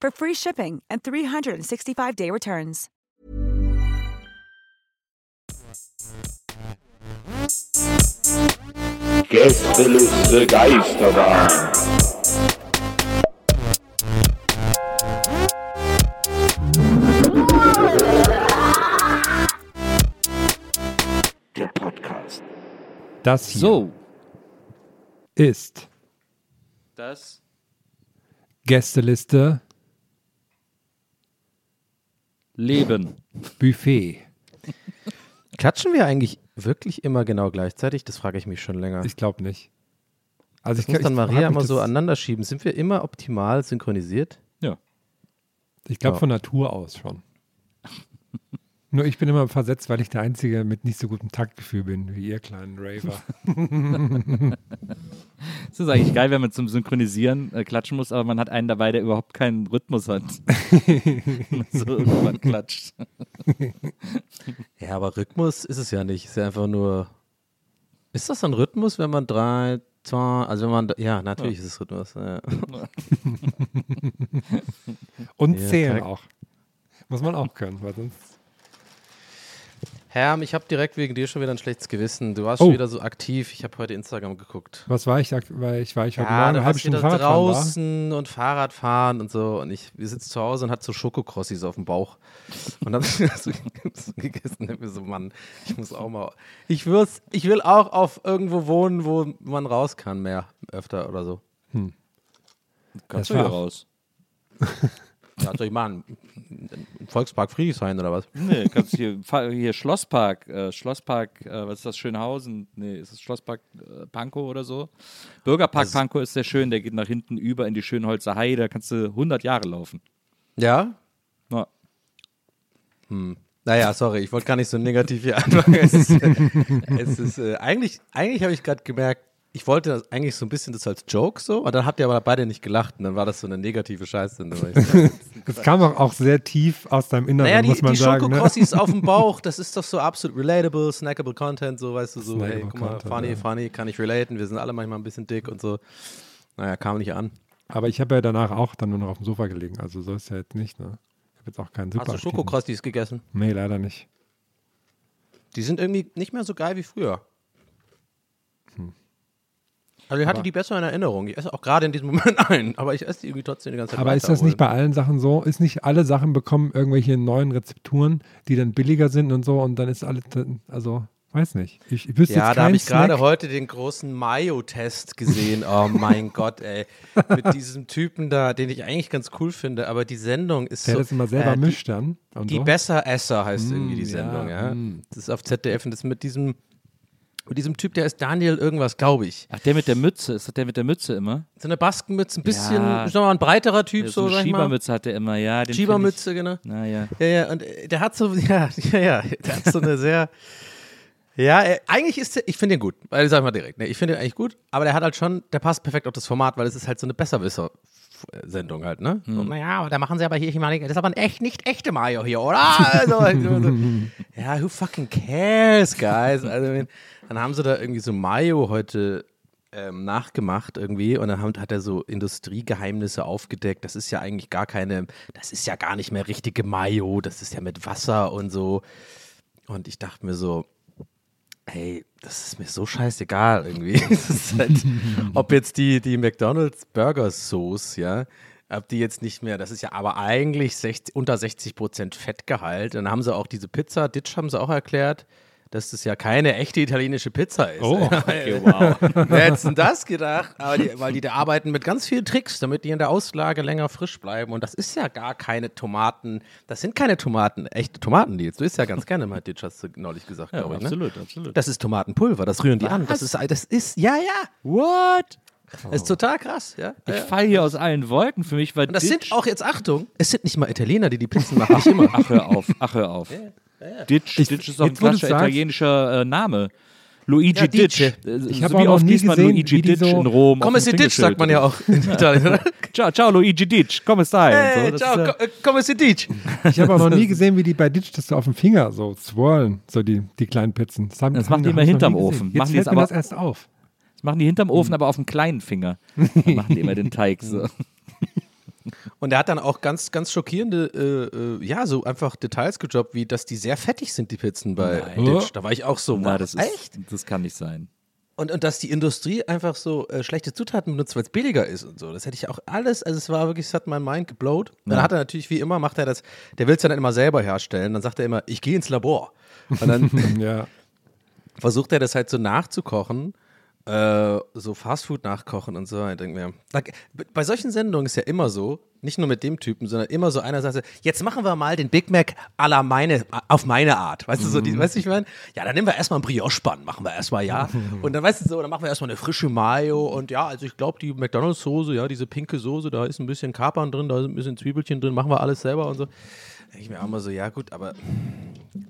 for free shipping and 365-day returns. Gästeliste Geisterbahn. Der Podcast. Das hier So, ist das Gästeliste Leben. Buffet. Klatschen wir eigentlich wirklich immer genau gleichzeitig? Das frage ich mich schon länger. Ich glaube nicht. Also das ich, muss dann ich Maria immer so aneinander schieben. Sind wir immer optimal synchronisiert? Ich glaube Ja. von Natur aus schon. Nur ich bin immer versetzt, weil ich der Einzige mit nicht so gutem Taktgefühl bin, wie ihr kleinen Raver. Es ist eigentlich geil, wenn man zum Synchronisieren äh, klatschen muss, aber man hat einen dabei, der überhaupt keinen Rhythmus hat. so irgendwann klatscht. Ja, aber Rhythmus ist es ja nicht. Ist ja einfach nur. Ist das ein Rhythmus, wenn man drei, zwei, also wenn man, ja, natürlich ist es Rhythmus. Ja. Und Ja, zählen auch. Muss man auch können, weil sonst. Herm, ich habe direkt wegen dir schon wieder ein schlechtes Gewissen. Du warst Oh. schon wieder so aktiv. Ich habe heute Instagram geguckt. Was war ich? da- Weil ich war ich heute Ja, Morgen du eine halbe Stunde wieder Fahrrad fahren war. draußen und Fahrradfahren und so. Und ich, wir sitzen zu Hause und hat so Schokokrossis auf dem Bauch. Und dann so, so gegessen. Und mir so, Mann, ich muss auch mal. Ich, will's, ich will auch auf irgendwo wohnen, wo man raus kann, mehr, öfter oder so. Kannst Das du hier raus? Ja, soll ich machen? Ein Volkspark Friedrichshain oder was? Nee, kannst hier, hier Schlosspark, äh, Schlosspark, äh, was ist das, Schönhausen? Nee, ist das Schlosspark äh, Pankow oder so? Bürgerpark Also- Pankow ist sehr schön, der geht nach hinten über in die Schönholzer Heide, da kannst du 100 Jahre laufen. Ja? Ja. Naja, sorry, ich wollte gar nicht so negativ hier anfangen. Es ist, äh, es ist äh, eigentlich, eigentlich habe ich gerade gemerkt, ich wollte das eigentlich so ein bisschen das als Joke so, und dann habt ihr aber beide nicht gelacht und dann war das so eine negative Scheiße. Das kam auch, auch sehr tief aus deinem Inneren, naja, die, muss man die sagen. Ne? Schokokrossis auf dem Bauch, das ist doch so absolut relatable, snackable Content, so weißt du, so, hey, Snackable guck mal, Content, funny, ja. funny, kann ich relaten, wir sind alle manchmal ein bisschen dick und so. Naja, kam nicht an. Aber ich habe ja danach auch dann nur noch auf dem Sofa gelegen. Also so ist ja jetzt nicht. Ne? Ich habe jetzt auch keinen super. Hast du Schokokrossis gegessen? Nee, leider nicht. Die sind irgendwie nicht mehr so geil wie früher. Also ich hatte Aber- die besser in Erinnerung. Ich esse auch gerade in diesem Moment ein, aber ich esse die irgendwie trotzdem die ganze Zeit Aber ist das nicht bei allen Sachen so? Ist nicht alle Sachen bekommen irgendwelche neuen Rezepturen, die dann billiger sind und so und dann ist alles, also weiß nicht. Ich, ich wüsste Ja, jetzt da habe ich gerade heute den großen Mayo-Test gesehen. Oh mein Gott, ey. Mit diesem Typen da, den ich eigentlich ganz cool finde, aber die Sendung ist Der so. das immer selber äh, die- mischt dann. Die so. Besseresser heißt irgendwie die ja, Sendung, ja. mm. Das ist auf ZDF und das mit diesem, mit diesem Typ, der ist Daniel irgendwas, glaube ich. Ach, der mit der Mütze, ist das der mit der Mütze immer? So eine Baskenmütze, ein bisschen, Ja. ich sag mal, ein breiterer Typ, Ja, so, eine sag ich mal. Schiebermütze hat der immer, ja. den Schiebermütze, genau. Naja. Ja, ja, und äh, der hat so, ja, ja, ja, der hat so eine sehr, ja, er, eigentlich ist der, ich finde ihn gut, weil sag ich mal direkt, ne, ich finde ihn eigentlich gut, aber der hat halt schon, der passt perfekt auf das Format, weil es ist halt so eine Besserwisser-Sendung halt, ne? So, naja, aber da machen sie aber hier, ich meine, das ist aber ein echt, nicht echte Mayo hier, oder? Also, so, so. Ja, who fucking cares, guys? Also, dann haben sie da irgendwie so Mayo heute ähm, nachgemacht irgendwie und dann hat er so Industriegeheimnisse aufgedeckt. Das ist ja eigentlich gar keine, das ist ja gar nicht mehr richtige Mayo, das ist ja mit Wasser und so. Und ich dachte mir so, hey, das ist mir so scheißegal irgendwie. Halt, ob jetzt die, die McDonalds Burger Sauce, ja, ob die jetzt nicht mehr, das ist ja aber eigentlich 60, unter 60 Prozent Fettgehalt. Dann haben sie auch diese Pizza, Ditch haben sie auch erklärt, dass das ja keine echte italienische Pizza ist. Oh, Okay, wow. Wer hätte denn das gedacht? Aber die, weil die da arbeiten mit ganz vielen Tricks, damit die in der Auslage länger frisch bleiben. Und das ist ja gar keine Tomaten. Das sind keine Tomaten, echte Tomaten, die jetzt. Du isst ja ganz gerne mal hast du neulich gesagt, Ja, glaube ich. Ne? absolut, absolut. Das ist Tomatenpulver, das rühren die an. Das ist, das ist, ja, ja. What? Das ist total krass, ja. Ich ja. fall hier aus allen Wolken. Für mich war Und das sind auch jetzt, Achtung, es sind nicht mal Italiener, die die Pizzen machen, nicht immer. Ach, hör auf, ach, hör auf. Ditch, Ich- Ditch ist doch ein klassischer italienischer äh, Name. Luigi Ja, Ditch. Äh, Ich so habe wie auch noch oft nie gesehen, Luigi wie die Ditch so- in Rom. Come si ditch, sagt man ja auch in Italien. Ciao, ciao, Luigi Ditch, come stai? Hey, so, ciao, ist, äh, äh, come si ditch. Ich habe auch noch nie gesehen, wie die bei Ditch das so auf dem Finger so swirlen, so die, die kleinen Pizzen. Das, haben- Das haben- machen die immer hinterm. Ofen. Jetzt Machen die fällt jetzt mir aber- das erst auf. das machen die hinterm Ofen, aber auf dem kleinen Finger. Dann machen die immer den Teig so. Und er hat dann auch ganz, ganz schockierende, äh, äh, ja, so einfach Details gedroppt, wie dass die sehr fettig sind, die Pizzen bei Nein. Ditch. Da war ich auch so, Na, wow, das ist, echt? Das kann nicht sein. Und, und dass die Industrie einfach so äh, schlechte Zutaten benutzt, weil es billiger ist und so. Das hätte ich auch alles, also es war wirklich, es hat mein Mind geblowt. Dann Ja. hat er natürlich, wie immer, macht er das, der will es dann immer selber herstellen. Dann sagt er immer, ich gehe ins Labor. Und dann Ja. versucht er das halt so nachzukochen, äh, so Fastfood nachkochen und so. Ich denke mir, bei solchen Sendungen ist ja immer so, nicht nur mit dem Typen, sondern immer so einer sagt, jetzt machen wir mal den Big Mac à la meine, auf meine Art. Weißt du, so, die, weißt du, ich meine, ja, dann nehmen wir erstmal einen Brioche-Bun, machen wir erstmal, ja. Und dann, weißt du, so, dann machen wir erstmal eine frische Mayo und ja, also ich glaube, die McDonalds-Soße, ja, diese pinke Soße, da ist ein bisschen Kapern drin, da ist ein bisschen Zwiebelchen drin, machen wir alles selber und so. Da denke ich mir auch immer so, ja, gut, aber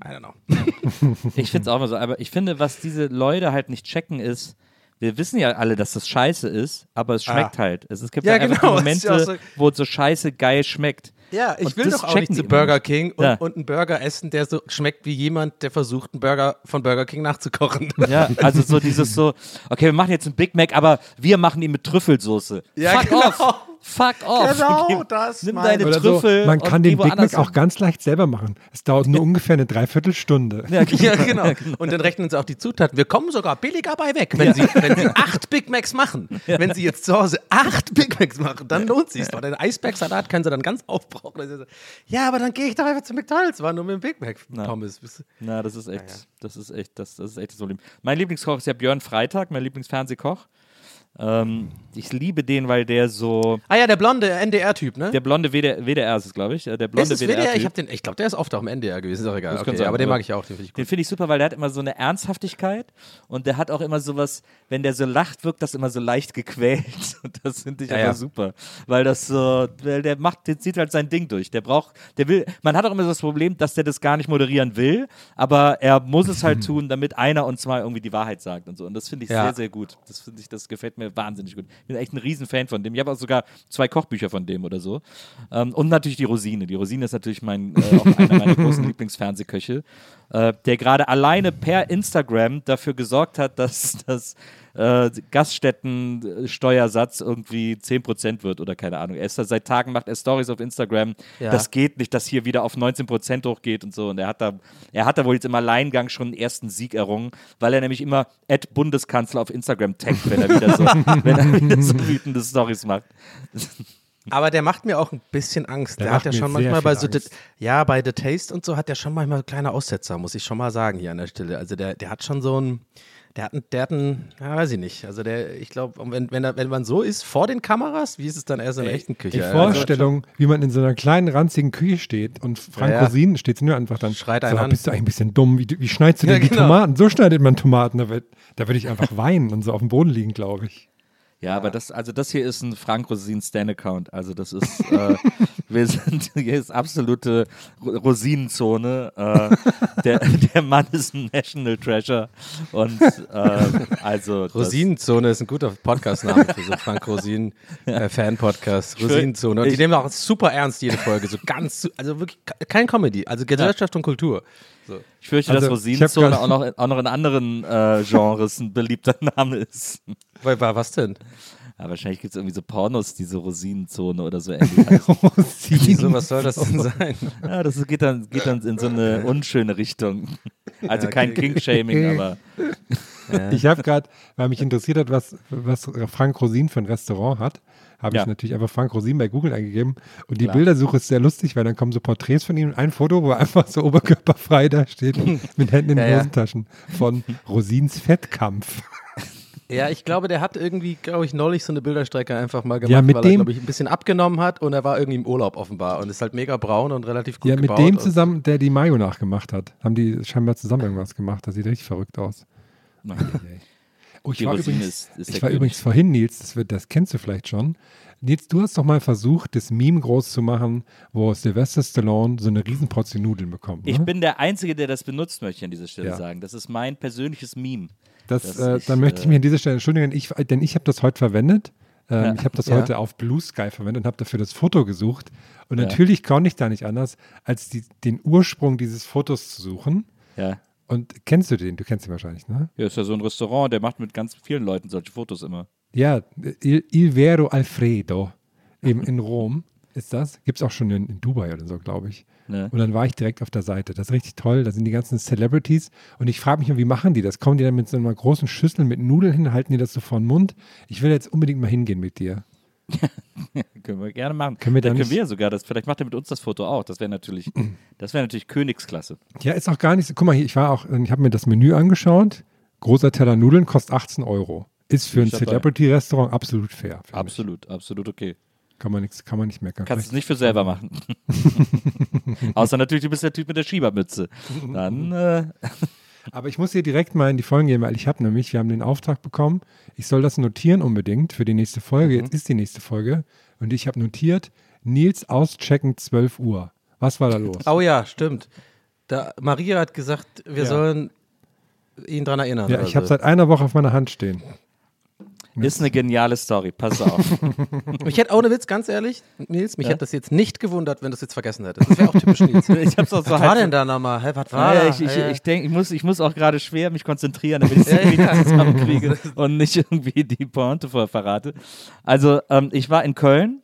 I don't know. Ich finde es auch mal so, aber ich finde, was diese Leute halt nicht checken, ist, wir wissen ja alle, dass das scheiße ist, aber es schmeckt halt. Es, es gibt Ja, ja, einfach genau, das ist Momente, ja so- wo es so scheiße geil schmeckt. Ja, ich Und will doch auch nicht zu Burger. King und, Ja. und einen Burger essen, der so schmeckt wie jemand, der versucht, einen Burger von Burger King nachzukochen. Ja, also so dieses so, okay, wir machen jetzt einen Big Mac, aber wir machen ihn mit Trüffelsoße. Ja, Fuck genau. off. Fuck off. Genau, das Nimm meine deine Oder so, Trüffel. man und kann den Big Mac auch ganz leicht selber machen. Es dauert nur ungefähr eine Dreiviertelstunde. Ja, ja, genau. Und dann rechnen sie auch die Zutaten. Wir kommen sogar billiger bei weg, wenn, sie, wenn sie acht Big Macs machen. Wenn sie jetzt zu Hause acht Big Macs machen, dann lohnt sich's doch. Den Eisbergsalat können sie dann ganz aufbrauchen. Ja, aber dann gehe ich doch einfach zu McDonalds, war nur mit dem Big Mac Pommes. Na, das ist echt, das ist echt, das, das ist echt das Problem. Mein Lieblingskoch ist ja Björn Freitag, mein Lieblingsfernsehkoch. Ähm, ich liebe den, weil der so, Ah ja, der blonde NDR-Typ, ne? der blonde WDR, WDR ist es, glaube ich, äh, der ist blonde es WDR? Ich, den- ich glaube, der ist oft auch im NDR gewesen, ist auch egal. Okay, sein, aber den mag ich auch, den finde ich finde ich super, weil der hat immer so eine Ernsthaftigkeit und der hat auch immer sowas, wenn der so lacht, wirkt das immer so leicht gequält. Und das finde ich Ja, einfach ja. super. Weil das so, weil der macht, der zieht halt sein Ding durch. Der braucht, der will, man hat auch immer so das Problem, dass der das gar nicht moderieren will, aber er muss es halt tun, damit einer und zwei irgendwie die Wahrheit sagt und so. Und das finde ich Ja. sehr, sehr gut. Das finde ich, das gefällt mir wahnsinnig gut. Ich bin echt ein Riesenfan von dem. Ich habe auch sogar zwei Kochbücher von dem oder so. Ähm, und natürlich die Rosine. Die Rosine ist natürlich mein, äh, auch einer meiner großen Lieblingsfernsehköche, äh, der gerade alleine per Instagram dafür gesorgt hat, dass das äh, Gaststättensteuersatz irgendwie 10% wird oder keine Ahnung. Er ist da seit Tagen, macht er Stories auf Instagram. Ja. Das geht nicht, dass hier wieder auf 19% hochgeht und so. Und er hat da, er hat da wohl jetzt im Alleingang schon einen ersten Sieg errungen, weil er nämlich immer Ad Bundeskanzler auf Instagram taggt, wenn er wieder so, wenn er wieder so wütende Stories macht. Aber der macht mir auch ein bisschen Angst. Der Der, hat ja schon manchmal bei so. The, ja, bei The Taste und so hat der schon manchmal kleine Aussetzer, muss ich schon mal sagen hier an der Stelle. Also der, der hat schon so ein, der hat, ein, der hat ein, ja, weiß ich nicht. Also der, ich glaube, wenn, wenn, wenn man so ist vor den Kameras, wie ist es dann erst in der echten Küche? Die Also, Vorstellung, wie man in so einer kleinen, ranzigen Küche steht und Frank Ja, ja. Rosin steht nur einfach dann. Schreit so, einen bist du eigentlich ein bisschen dumm? Wie, wie schneidest du Ja, denn die genau. Tomaten? So schneidet man Tomaten. Da, wird- da würde ich einfach weinen und so auf dem Boden liegen, glaube ich. Ja, aber das, also das hier ist ein Frank Rosin Stan-Account. Also das ist, äh, wir sind, hier ist absolute Ro- Rosinenzone. Äh, der, der Mann ist ein National Treasure. Und äh, also Rosinenzone ist ein guter Podcast-Name für so Frank Rosin äh, Fan-Podcast. Rosinenzone. Und die nehmen auch super ernst jede Folge. So ganz, also wirklich ke- kein Comedy. Also Gesellschaft und Kultur. So. Ich fürchte, Also, dass Rosinenzone auch noch, auch noch in anderen äh, Genres ein beliebter Name ist. Weil, war was denn? Ja, wahrscheinlich gibt es irgendwie so Pornos, diese Rosinenzone oder so ähnlich. Wieso, was soll das denn sein? ja, das geht dann, geht dann in so eine unschöne Richtung. Also kein King-Shaming, aber Ich habe gerade, weil mich interessiert hat, was, was Frank Rosin für ein Restaurant hat, habe ich Ja. natürlich einfach Frank Rosin bei Google eingegeben. Und die Klar. Bildersuche ist sehr lustig, weil dann kommen so Porträts von ihm und ein Foto, wo er einfach so oberkörperfrei da steht, mit Händen in den Ja, ja. Hosentaschen von Rosins Fettkampf. Ja, ich glaube, der hat irgendwie, glaube ich, neulich so eine Bilderstrecke einfach mal gemacht, Ja, mit weil er, dem- glaube ich, ein bisschen abgenommen hat und er war irgendwie im Urlaub offenbar und ist halt mega braun und relativ gut Ja, mit gebaut. dem zusammen, der die Mayo nachgemacht hat. Haben die scheinbar zusammen irgendwas gemacht. Das sieht richtig verrückt aus. Oh, ich Die war, übrigens, ist- ist ich war übrigens vorhin, Nils, das, wird, das kennst du vielleicht schon. Nils, du hast doch mal versucht, das Meme groß zu machen, wo Sylvester Stallone so eine Riesenportion Nudeln bekommt. Ne? Ich bin der Einzige, der das benutzt, möchte ich an dieser Stelle Ja. sagen. Das ist mein persönliches Meme. Das, dass äh, ich, dann möchte ich äh, mich an dieser Stelle entschuldigen, ich, denn ich habe das heute verwendet. Ähm, Ja. Ich habe das Ja. heute auf Blue Sky verwendet und habe dafür das Foto gesucht. Und Ja. natürlich konnte ich da nicht anders, als die, den Ursprung dieses Fotos zu suchen. Ja. Und kennst du den? Du kennst ihn wahrscheinlich, ne? Ja, ist ja so ein Restaurant, der macht mit ganz vielen Leuten solche Fotos immer. Ja, Il, Il Vero Alfredo, eben in Rom ist das. Gibt es auch schon in, in Dubai oder so, glaube ich. Ne? Und dann war ich direkt auf der Seite. Das ist richtig toll. Da sind die ganzen Celebrities. Und ich frage mich, wie machen die das? Kommen die dann mit so einer großen Schüssel mit Nudeln hin, halten die das so vor den Mund? Ich will jetzt unbedingt mal hingehen mit dir. Können wir gerne machen. Können wir da Dann können wir sogar das, vielleicht macht er mit uns das Foto auch. Das wäre natürlich, das wäre natürlich Königsklasse. Ja, ist auch gar nicht so. Guck mal, hier, ich war auch, ich habe mir das Menü angeschaut. Großer Teller Nudeln kostet 18 Euro. Ist für ein. Celebrity-Restaurant absolut fair. Absolut, absolut okay. Kann man nichts, kann man nicht meckern. Kannst es nicht für selber machen. Außer natürlich, du bist der Typ mit der Schiebermütze. Dann, äh, Aber ich muss hier direkt mal in die Folgen gehen, weil ich habe nämlich, wir haben den Auftrag bekommen, ich soll das notieren unbedingt für die nächste Folge. Mhm. Jetzt ist die nächste Folge und ich habe notiert, Nils auschecken 12 Uhr. Was war da los? Oh ja, stimmt. Da, Maria hat gesagt, wir Ja. sollen ihn dran erinnern. ja, ich habe seit einer Woche auf meiner Hand stehen. Ist eine geniale Story. Pass auf. Mich hätte ohne Witz, ganz ehrlich, Nils, mich hätte das jetzt nicht gewundert, wenn du es jetzt vergessen hättest. Das wäre auch typisch Nils. Ich hab's auch so Was war denn da nochmal? Hä, was war Ja, da? ich, ich, Hä? ich denke, ich muss, ich muss auch gerade schwer mich konzentrieren, damit ich es irgendwie zusammenkriege und nicht irgendwie die Pointe verrate. Also, ähm, ich war in Köln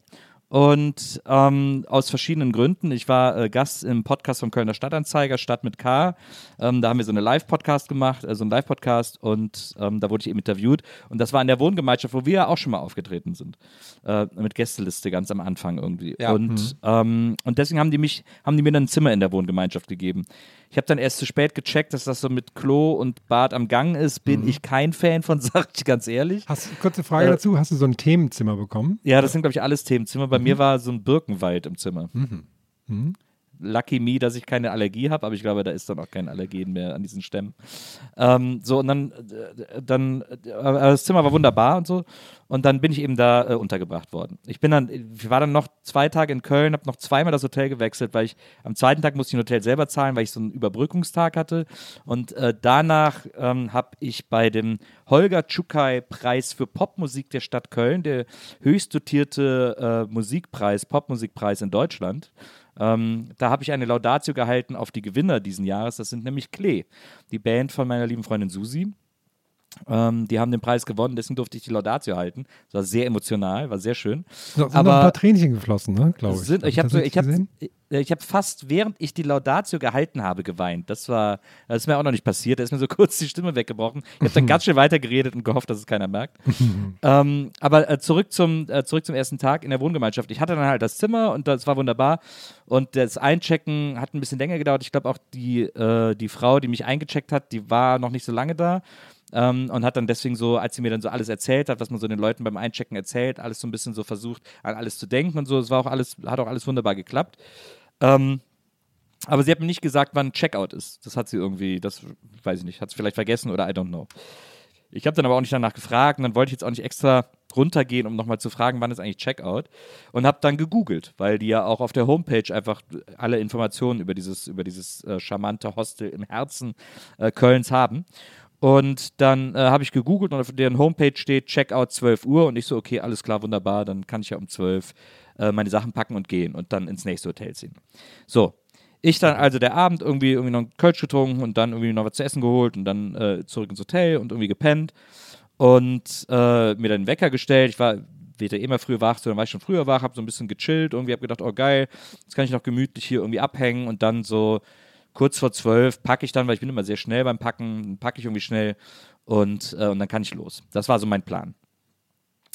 und ähm, aus verschiedenen Gründen. Ich war äh, Gast im Podcast vom Kölner Stadtanzeiger, Stadt mit K. Ähm, da haben wir so eine Live-Podcast gemacht, äh, so einen Live-Podcast und ähm, da wurde ich eben interviewt. Und das war in der Wohngemeinschaft, wo wir ja auch schon mal aufgetreten sind. Äh, mit Gästeliste ganz am Anfang irgendwie. Ja. Und, ähm, und deswegen haben die mich, haben die mir dann ein Zimmer in der Wohngemeinschaft gegeben. Ich habe dann erst zu spät gecheckt, dass das so mit Klo und Bad am Gang ist. Bin ich kein Fan von, sag ich ganz ehrlich. Hast, kurze Frage Äh, dazu, hast du so ein Themenzimmer bekommen? Ja, das sind, glaube ich, alles Themenzimmer. Bei mir war so ein Birkenwald im Zimmer. Lucky me, dass ich keine Allergie habe, aber ich glaube, da ist dann auch kein Allergen mehr an diesen Stämmen. Ähm, so, und dann, äh, dann äh, das Zimmer war wunderbar und so. Und dann bin ich eben da äh, untergebracht worden. Ich bin dann, ich war dann noch zwei Tage in Köln, habe noch zweimal das Hotel gewechselt, weil ich am zweiten Tag musste ich ein Hotel selber zahlen, weil ich so einen Überbrückungstag hatte. Und äh, danach ähm, habe ich bei dem Holger Tschukai-Preis für Popmusik der Stadt Köln, der höchst dotierte äh, Musikpreis, Popmusikpreis in Deutschland, ähm, da habe ich eine Laudatio gehalten auf die Gewinner diesen Jahres. Das sind nämlich Klee, die Band von meiner lieben Freundin Susi. Ähm, die haben den Preis gewonnen, deswegen durfte ich die Laudatio halten. Das war sehr emotional, war sehr schön. So, sind Aber- noch ein paar Tränchen geflossen, ne? Glaube ich. Sind, ich habe so, ich hab, gesehen? ich hab fast, während ich die Laudatio gehalten habe, geweint. Das war, das ist mir auch noch nicht passiert. Da ist mir so kurz die Stimme weggebrochen. Ich habe dann ganz schön weitergeredet und gehofft, dass es keiner merkt. ähm, aber äh, zurück, zum, äh, zurück zum ersten Tag in der Wohngemeinschaft. Ich hatte dann halt das Zimmer und das war wunderbar. Und das Einchecken hat ein bisschen länger gedauert. Ich glaube auch die, äh, die Frau, die mich eingecheckt hat, die war noch nicht so lange da. Ähm, und hat dann deswegen so, als sie mir dann so alles erzählt hat, was man so den Leuten beim Einchecken erzählt, alles so ein bisschen so versucht, an alles zu denken und so. Es war auch alles, hat auch alles wunderbar geklappt. Ähm, aber sie hat mir nicht gesagt, wann Checkout ist. Das hat sie irgendwie, das weiß ich nicht, hat sie vielleicht vergessen oder I don't know. Ich habe dann aber auch nicht danach gefragt und dann wollte ich jetzt auch nicht extra runtergehen, um nochmal zu fragen, wann ist eigentlich Checkout. Und habe dann gegoogelt, weil die ja auch auf der Homepage einfach alle Informationen über dieses, über dieses äh, charmante Hostel im Herzen äh, Kölns haben. Und dann äh, habe ich gegoogelt und auf deren Homepage steht Checkout 12 Uhr und ich so, okay, alles klar, wunderbar, dann kann ich ja um 12 äh, meine Sachen packen und gehen und dann ins nächste Hotel ziehen. So, ich dann also der Abend irgendwie, irgendwie noch einen Kölsch getrunken und dann irgendwie noch was zu essen geholt und dann äh, zurück ins Hotel und irgendwie gepennt und äh, mir dann einen Wecker gestellt. Ich war weder immer früh wach, sondern war ich schon früher wach, habe so ein bisschen gechillt, irgendwie habe gedacht, oh geil, jetzt kann ich noch gemütlich hier irgendwie abhängen und dann so kurz vor zwölf packe ich dann, weil ich bin immer sehr schnell beim Packen, packe ich irgendwie schnell und, äh, und dann kann ich los. Das war so mein Plan.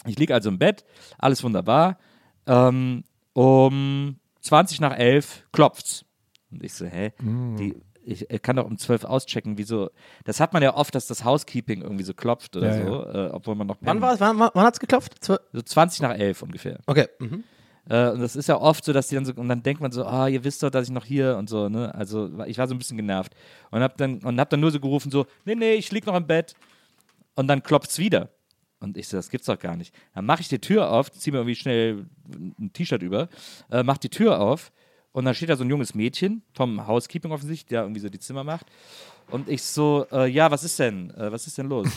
Ich liege also im Bett, alles wunderbar. Ähm, um 20 nach 11 klopft's. Und ich so, hä? Die, ich, ich kann doch um 12 auschecken. Wieso? Das hat man ja oft, dass das Housekeeping irgendwie so klopft oder Ja, so, Äh, obwohl man noch Wann war es? Wann, wann, wann hat es geklopft? Zwe- So 20 nach 11 ungefähr. Okay. Mhm. Äh, und das ist ja oft so, dass die dann so, und dann denkt man so, ah, ihr wisst doch, dass ich noch hier und so, ne? Also ich war so ein bisschen genervt. Und hab dann, und hab dann nur so gerufen, so, nee, nee, ich lieg noch im Bett. Und dann klopft's wieder. Und ich so, das gibt's doch gar nicht. Dann mache ich die Tür auf, zieh mir irgendwie schnell ein T-Shirt über, äh, mach die Tür auf und dann steht da so ein junges Mädchen vom Housekeeping offensichtlich, der irgendwie so die Zimmer macht. Und ich so, äh, ja, was ist denn? Äh, was ist denn los?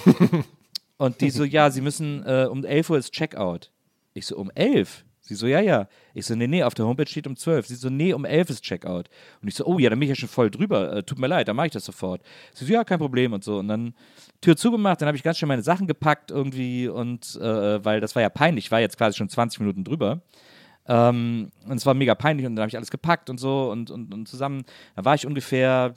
Und die so, ja, sie müssen, äh, um 11 Uhr ist Checkout. Ich so, um 11? Sie so, ja, ja. Ich so, nee, nee, auf der Homepage steht um 12. Sie so, nee, um 11 ist Checkout. Und ich so, oh ja, dann bin ich ja schon voll drüber. Äh, tut mir leid, dann mache ich das sofort. Sie so, ja, kein Problem und so. Und dann Tür zugemacht, dann habe ich ganz schnell meine Sachen gepackt irgendwie und, äh, weil das war ja peinlich, ich war jetzt quasi schon 20 Minuten drüber. Ähm, und es war mega peinlich und dann habe ich alles gepackt und so und, und, und zusammen. Da war ich ungefähr,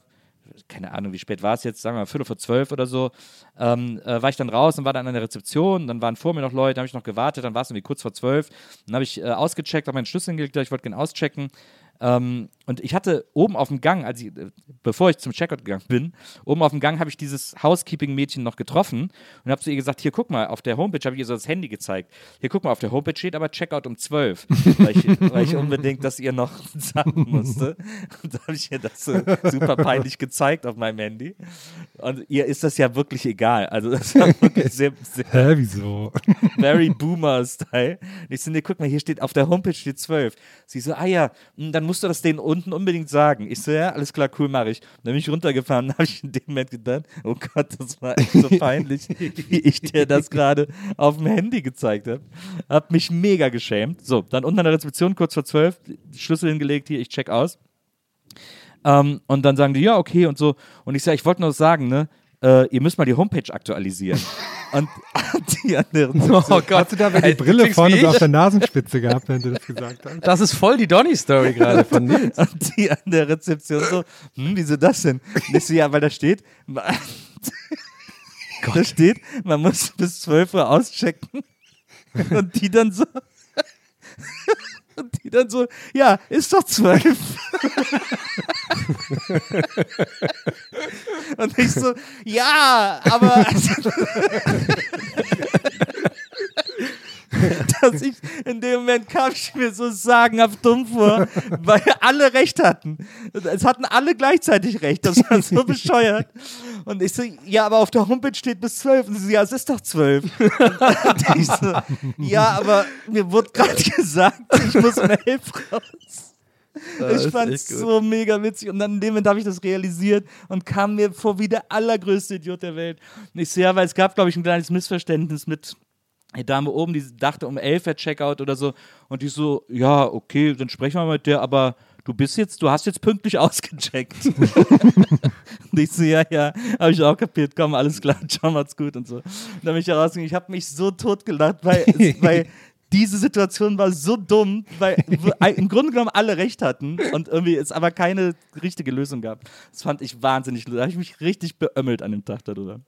keine Ahnung, wie spät war es jetzt, sagen wir mal Viertel vor zwölf oder so, ähm, äh, war ich dann raus und war dann an der Rezeption. Dann waren vor mir noch Leute, habe ich noch gewartet, dann war es irgendwie kurz vor zwölf. Dann habe ich äh, ausgecheckt, habe meinen Schlüssel hingelegt, ich wollte gerne auschecken. Ähm, und ich hatte oben auf dem Gang, als ich, äh, bevor ich zum Checkout gegangen bin, oben auf dem Gang habe ich dieses Housekeeping-Mädchen noch getroffen und habe zu ihr gesagt: Hier, guck mal, auf der Homepage habe ich ihr so das Handy gezeigt. Hier, guck mal, auf der Homepage steht aber Checkout um 12, weil ich, weil ich unbedingt das ihr noch sagen musste. Und da habe ich ihr das so super peinlich gezeigt auf meinem Handy. Und ihr ist das ja wirklich egal. Also, das war wirklich sehr, sehr Hä, wieso? very Boomer-Style. Und Ich so, nee, guck mal, hier steht, auf der Homepage steht 12. Sie so, ah ja, hm, dann musst du das denen unten unbedingt sagen. Ich so, ja, alles klar, cool, mache ich. Dann bin ich runtergefahren, habe ich in dem Moment gedacht, oh Gott, das war echt so peinlich, wie ich dir das gerade auf dem Handy gezeigt habe. Hab mich mega geschämt. So, dann unten an der Rezeption, kurz vor 12, Schlüssel hingelegt, hier, ich check aus. Ähm, und dann sagen die, ja, okay und so. Und ich sage, ich wollte nur sagen, ne, äh, ihr müsst mal die Homepage aktualisieren. und die anderen Oh Gott. Hast du dabei die Ey, Brille vorne so auf der Nasenspitze gehabt, wenn du das gesagt hast? Das ist voll die Donny-Story gerade von Nils. Und die an der Rezeption so, hm, wieso das denn? Und ich so, ja, weil da steht, da steht, man muss bis 12 Uhr auschecken. Und die dann so, und die dann so, ja, ist doch 12. Und ich so, ja, aber dass ich in dem Moment kam ich mir so sagenhaft dumm vor, weil alle recht hatten. Es hatten alle gleichzeitig recht. Das war so bescheuert. Und ich so, ja, aber auf der Homepage steht bis 12. Und sie so, ja, es ist doch 12. Und ich so, ja, aber mir wurde gerade gesagt, ich muss um 11 raus. Ich fand es so mega witzig und dann in dem Moment habe ich das realisiert und kam mir vor wie der allergrößte Idiot der Welt. Und ich so, ja, weil es gab, glaube ich, ein kleines Missverständnis mit der Dame oben, die dachte um 11 Uhr Checkout oder so und die so, ja, okay, dann sprechen wir mit der, aber du bist jetzt, du hast jetzt pünktlich ausgecheckt. und ich so, ja, ja, habe ich auch kapiert, komm, alles klar, ciao, macht's gut und so. Und dann bin ich rausgegangen, ich habe mich so totgelacht, weil, weil diese Situation war so dumm, weil im Grunde genommen alle recht hatten und irgendwie es aber keine richtige Lösung gab. Das fand ich wahnsinnig, da habe ich mich richtig beömmelt an dem Tag darüber.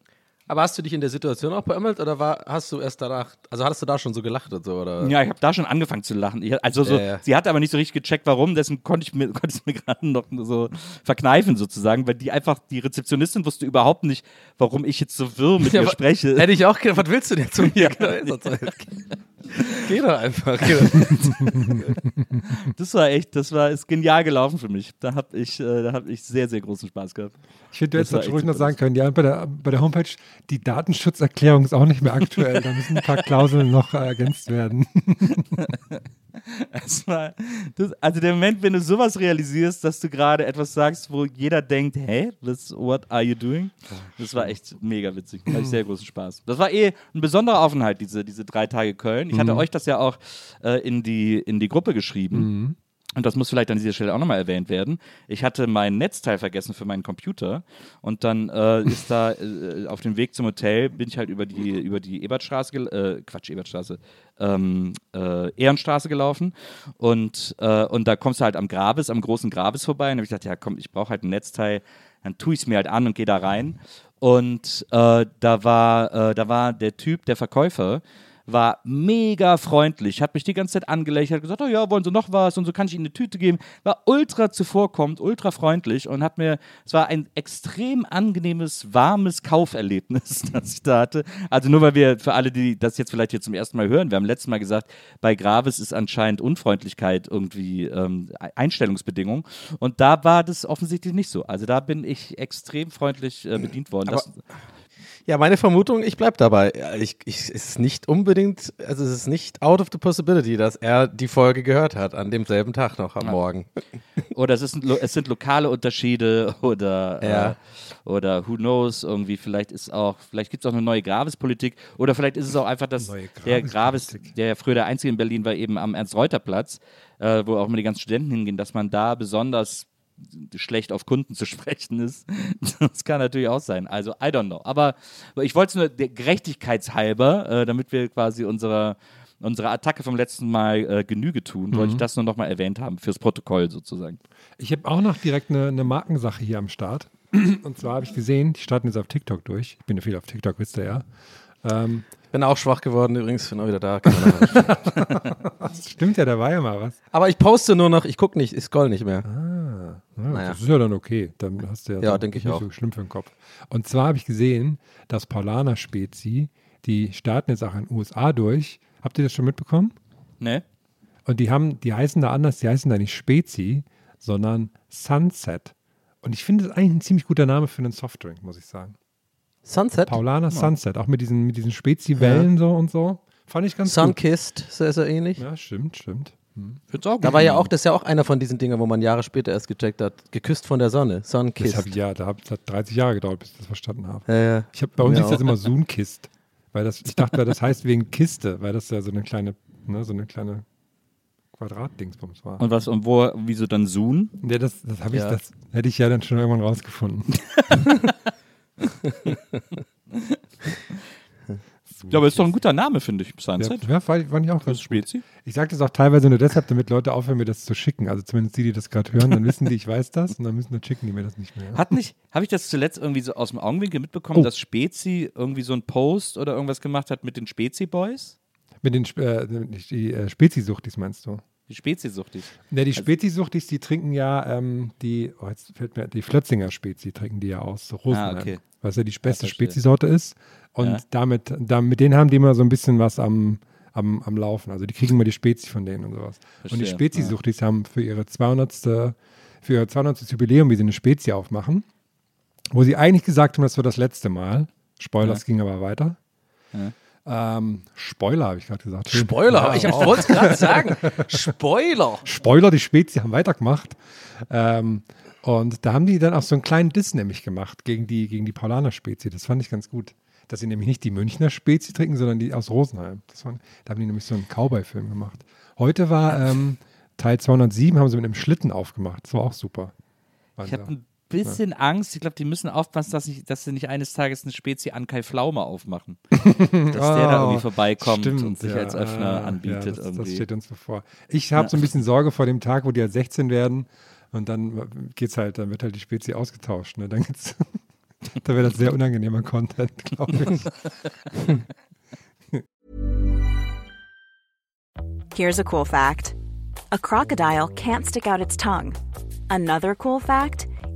Aber hast du dich in der Situation auch beömmelt oder war, hast du erst danach, also hattest du da schon so gelacht und so? Oder? Ja, ich habe da schon angefangen zu lachen. Ich, also so, Ja, ja. sie hat aber nicht so richtig gecheckt, warum. Dessen konnte ich mir, konnte ich mir gerade noch so verkneifen sozusagen, weil die einfach die Rezeptionistin wusste überhaupt nicht, warum ich jetzt so wirr mit Ja, ihr aber- spreche. Hätte ich auch gedacht, was willst du denn zu mir? Genau, Geh doch einfach. Geh doch. Das war echt, das war ist genial gelaufen für mich. Da habe ich, äh, da habe ich sehr, sehr großen Spaß gehabt. Ich finde, du Das hättest ruhig noch sagen können, ja, bei der, bei der Homepage, die Datenschutzerklärung ist auch nicht mehr aktuell. Da müssen ein paar Klauseln noch äh, ergänzt werden. War, das, also der Moment, wenn du sowas realisierst, dass du gerade etwas sagst, wo jeder denkt, hä, das, what are you doing? Das war echt mega witzig. Da hatte ich sehr großen Spaß. Das war eh ein besonderer Aufenthalt, diese, diese drei Tage Köln. Ich hatte euch das ja auch äh, in, die, in die Gruppe geschrieben. Und das muss vielleicht an dieser Stelle auch nochmal erwähnt werden. Ich hatte mein Netzteil vergessen für meinen Computer und dann äh, ist da äh, auf dem Weg zum Hotel bin ich halt über die, über die Ebertstraße, äh, Quatsch, Ebertstraße, ähm, äh, Ehrenstraße gelaufen und, äh, und da kommst du halt am Grabes, am großen Grabes vorbei und habe ich gedacht, ja komm, ich brauche halt ein Netzteil, dann tue ich es mir halt an und gehe da rein und äh, da war, äh, da war der Typ, der Verkäufer, war mega freundlich, hat mich die ganze Zeit angelächelt, hat gesagt, oh ja, wollen Sie noch was und so kann ich Ihnen eine Tüte geben. War ultra zuvorkommend, ultra freundlich und hat mir, es war ein extrem angenehmes, warmes Kauferlebnis, das ich da hatte. Also nur weil wir, für alle, die das jetzt vielleicht hier zum ersten Mal hören, wir haben letztes Mal gesagt, bei Gravis ist anscheinend Unfreundlichkeit irgendwie ähm, Einstellungsbedingung und da war das offensichtlich nicht so. Also da bin ich extrem freundlich äh, bedient worden. Das, Ja, meine Vermutung, ich bleib dabei. Ja, Ich, ich, es ist nicht unbedingt, also es ist nicht out of the possibility, dass er die Folge gehört hat, an demselben Tag noch am Morgen. Oder es, ist, es sind lokale Unterschiede oder, Ja. äh, oder who knows, irgendwie, vielleicht ist auch, vielleicht gibt es auch eine neue Gravis-Politik oder vielleicht ist es auch einfach, dass Neue der Gravis, Gravis-Politik. der ja früher der einzige in Berlin war, eben am Ernst-Reuter-Platz, äh, wo auch immer die ganzen Studenten hingehen, dass man da besonders schlecht auf Kunden zu sprechen ist. Das kann natürlich auch sein. Also, I don't know. Aber ich wollte es nur gerechtigkeitshalber, äh, damit wir quasi unserer, unserer Attacke vom letzten Mal äh, Genüge tun, wollte ich das nur nochmal erwähnt haben, fürs Protokoll sozusagen. Ich habe auch noch direkt eine, eine Markensache hier am Start. Und zwar habe ich gesehen, die starten jetzt auf TikTok durch. Ich bin ja viel auf TikTok, wisst ihr ja. Ähm, Bin auch schwach geworden übrigens, bin auch wieder da. stimmt ja, da war ja mal was. Aber ich poste nur noch, ich gucke nicht, ich scroll nicht mehr. Ja, Naja. Das ist ja dann okay. Dann hast du ja, Ja, denke ich nicht auch. so schlimm für den Kopf. Und zwar habe ich gesehen, dass Paulaner Spezi, die starten jetzt auch in den USA durch. Habt ihr das schon mitbekommen? Ne? Und die haben, die heißen da anders, die heißen da nicht Spezi, sondern Sunset. Und ich finde das eigentlich ein ziemlich guter Name für einen Softdrink, muss ich sagen. Sunset? Paulaner Sunset, auch mit diesen, mit diesen Spezi-Wellen so und so. Fand ich ganz gut. Sunkissed, sehr, sehr ähnlich. Ja, stimmt, stimmt. Auch Da war ja auch, das ist ja auch einer von diesen Dingen, wo man Jahre später erst gecheckt hat. Geküsst von der Sonne. Das hab ja, da hat es 30 Jahre gedauert, bis ich das verstanden habe. Ja, ja. Ich hab, bei uns Mir ist das immer Zoom-Kist. Weil das, ich dachte, das heißt wegen Kiste, weil das ja so eine kleine, ne, so eine kleine Quadratdingsbums war. Und was, und wo, wieso dann Zoom? ja, das, das habe ich, Ja. das hätte ich ja dann schon irgendwann rausgefunden. Ja, aber ist doch ein guter Name, finde ich, Sunset. Ja, ja fand, fand ich auch Das ganz Spezi. Ich sage das auch teilweise nur deshalb, damit Leute aufhören, mir das zu schicken. Also zumindest die, die das gerade hören, dann wissen die, ich weiß das und dann müssen dann schicken die mir das nicht mehr. Hat nicht, habe ich das zuletzt irgendwie so aus dem Augenwinkel mitbekommen, Oh. dass Spezi irgendwie so einen Post oder irgendwas gemacht hat mit den Spezi-Boys? Mit den Sp- äh, nicht die äh, Spezisuchtis meinst du? Die Spezi-Suchtig. Ne, die Spezisuchtis, die trinken ja ähm, die, oh, jetzt fällt mir, die Flötzinger Spezi trinken die ja aus Rosenheim. Ah, okay. Was ja die beste verstehe. Spezisorte ist. Und Ja. damit, da, mit denen haben die immer so ein bisschen was am, am, am Laufen. Also die kriegen immer die Spezi von denen und sowas. Und die Verstehe, Spezisuchtis haben für ihre 200. für ihr 200. Jubiläum, wie sie eine Spezi aufmachen, wo sie eigentlich gesagt haben, das war das letzte Mal. Spoiler, es ging aber weiter. Ähm, Spoiler habe ich gerade gesagt. Spoiler, ich wollte es gerade sagen. Spoiler. Spoiler, die Spezi haben weitergemacht. Ähm, und da haben die dann auch so einen kleinen Diss nämlich gemacht gegen die, gegen die Paulaner Spezi. Das fand ich ganz gut. Dass sie nämlich nicht die Münchner Spezi trinken, sondern die aus Rosenheim. Das fand, da haben die nämlich so einen Cowboy-Film gemacht. Heute war ähm, Teil 207, haben sie mit einem Schlitten aufgemacht. Das war auch super. Ich habe ein bisschen Angst. Ich glaube, die müssen aufpassen, dass, ich, dass sie nicht eines Tages eine Spezi an Kai Pflaume aufmachen. dass der da irgendwie vorbeikommt Oh, Stimmt, und sich ja, als Öffner ah, anbietet. Ja, das, das steht uns bevor. Ich habe so ein bisschen Sorge vor dem Tag, wo die halt 16 werden und dann geht's halt, dann wird halt die Spezi ausgetauscht. Ne? Dann geht's, da wäre das sehr unangenehmer Content, glaube ich. Here's a cool fact a crocodile can't stick out its tongue. Another cool fact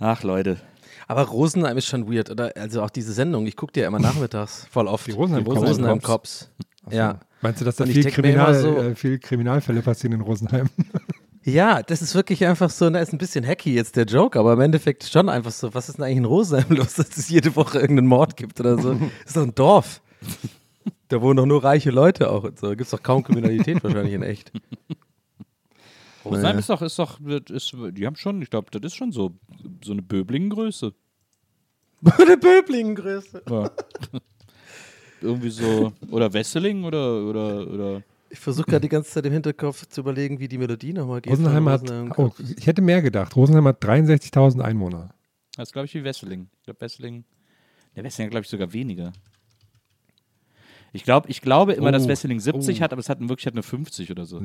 Ach, Leute. Aber Rosenheim ist schon weird, oder? Also auch diese Sendung, ich gucke dir ja immer nachmittags voll oft. Die Rosenheim Rosenheim Cops. Cops. Ja. Meinst du, dass da viel, Kriminal, so- äh, viel Kriminalfälle passieren in Rosenheim? Ja, das ist wirklich einfach so, da ist ein bisschen hacky jetzt der Joke, aber im Endeffekt schon einfach so, was ist denn eigentlich in Rosenheim los, dass es jede Woche irgendeinen Mord gibt oder so? Das ist doch ein Dorf. Da wohnen doch nur reiche Leute auch und so. Da gibt es doch kaum Kriminalität wahrscheinlich in echt. Rosenheim Naja. ist doch, ist doch, ist, die haben schon, ich glaube, das ist schon so, so eine Böblingen-Größe. Eine Böblingengröße. Ja. Irgendwie so, oder Wesseling oder, oder, oder. Ich versuche gerade die ganze Zeit im Hinterkopf zu überlegen, wie die Melodie nochmal geht. Rosenheim hat, Rosenheim. oh, ich hätte mehr gedacht. Rosenheim hat 63.000 Einwohner. Das ist, glaube ich, wie Wesseling. Ich glaube, Wesseling. Der Wesseling hat, glaube ich, sogar weniger. Ich, glaub, ich glaube immer, dass Oh, Wesseling 70 oh. hat, aber es hat wirklich hat nur 50 oder so.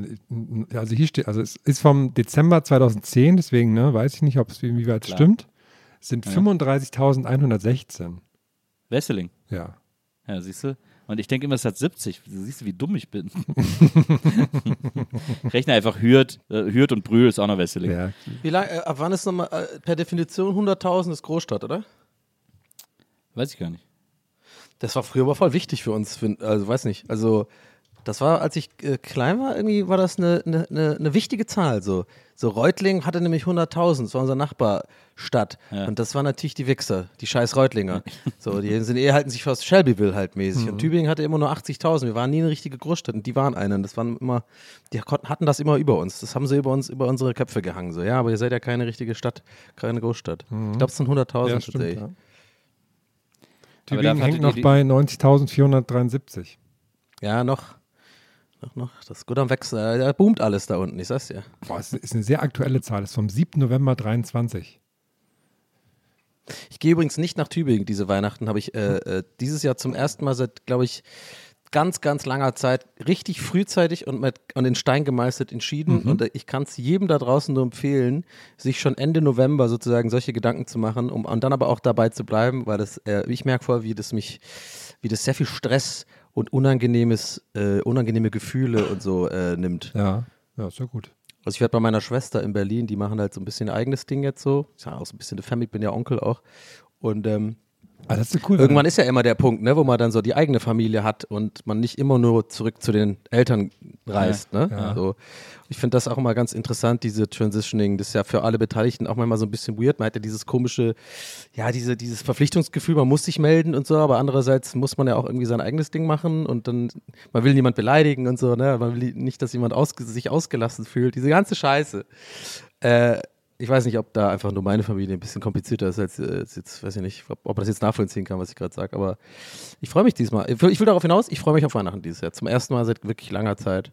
Also hier steht, also es ist vom Dezember 2010, deswegen ne, weiß ich nicht, ob es inwieweit Klar. stimmt. Es sind Ja. 35.116. Wesseling. Ja. Ja, siehst du? Und ich denke immer, es hat 70. Du siehst, wie dumm ich bin. Rechne einfach Hürth. Äh, Hürth und Brühl ist auch noch Wesseling. Ja. Wie lang, äh, ab wann ist nochmal, äh, per Definition 100.000 ist Großstadt, oder? Weiß ich gar nicht. Das war früher aber voll wichtig für uns, find- also weiß nicht. Also das war, als ich äh, klein war, irgendwie war das eine, eine, eine, wichtige Zahl. So, so Reutling hatte nämlich 100.000, das war unsere Nachbarstadt. Ja. Und das waren natürlich die Wichser, die scheiß Reutlinger. so, die sind eher halten sich fast Shelbyville halt mäßig. Und Tübingen hatte immer nur 80.000. Wir waren nie eine richtige Großstadt und die waren eine. Und Das waren immer, die konnten- hatten das immer über uns. Das haben sie über uns, über unsere Köpfe gehangen. So, ja, aber ihr seid ja keine richtige Stadt, keine Großstadt. Ich glaube, es sind 100.000 Ja, tatsächlich. ja. Tübingen hängt noch bei 90.473. Ja, noch. Noch, noch. Das ist gut am Wechsel. Äh, Da boomt alles da unten, ich sag's dir. Boah, es ist eine sehr aktuelle Zahl. Das ist vom 7. November 23. Ich gehe übrigens nicht nach Tübingen diese Weihnachten. Habe ich äh, äh, dieses Jahr zum ersten Mal seit, glaube ich, ganz, ganz langer Zeit richtig frühzeitig und mit und in Stein gemeißelt entschieden. Und äh, ich kann es jedem da draußen nur empfehlen, sich schon Ende November sozusagen solche Gedanken zu machen, um und dann aber auch dabei zu bleiben, weil das, äh, ich merke voll, wie das mich, wie das sehr viel Stress und unangenehmes, äh, unangenehme Gefühle und so äh, nimmt. Ja, ja, ist ja gut. Also ich werde bei meiner Schwester in Berlin, die machen halt so ein bisschen eigenes Ding jetzt so. Ist ja auch so ein bisschen eine Family, ich bin ja Onkel auch. Und ähm, Ah, das ist cool. irgendwann ist ja immer der Punkt, ne, wo man dann so die eigene Familie hat und man nicht immer nur zurück zu den Eltern reist. Ne? Ja. So. Ich finde das auch immer ganz interessant, diese Transitioning. Das ist ja für alle Beteiligten auch manchmal so ein bisschen weird. Man hat ja dieses komische, ja, diese, dieses Verpflichtungsgefühl, man muss sich melden und so, aber andererseits muss man ja auch irgendwie sein eigenes Ding machen und dann, man will niemand beleidigen und so, ne? Man will nicht, dass jemand ausge sich ausgelassen fühlt. Diese ganze Scheiße. Äh, ich weiß nicht, ob da einfach nur meine Familie ein bisschen komplizierter ist als, äh, als jetzt, weiß ich nicht, ob, ob man das jetzt nachvollziehen kann, was ich gerade sage, aber ich freue mich diesmal. Ich will, ich will darauf hinaus, ich freue mich auf Weihnachten dieses Jahr. Zum ersten Mal seit wirklich langer Zeit.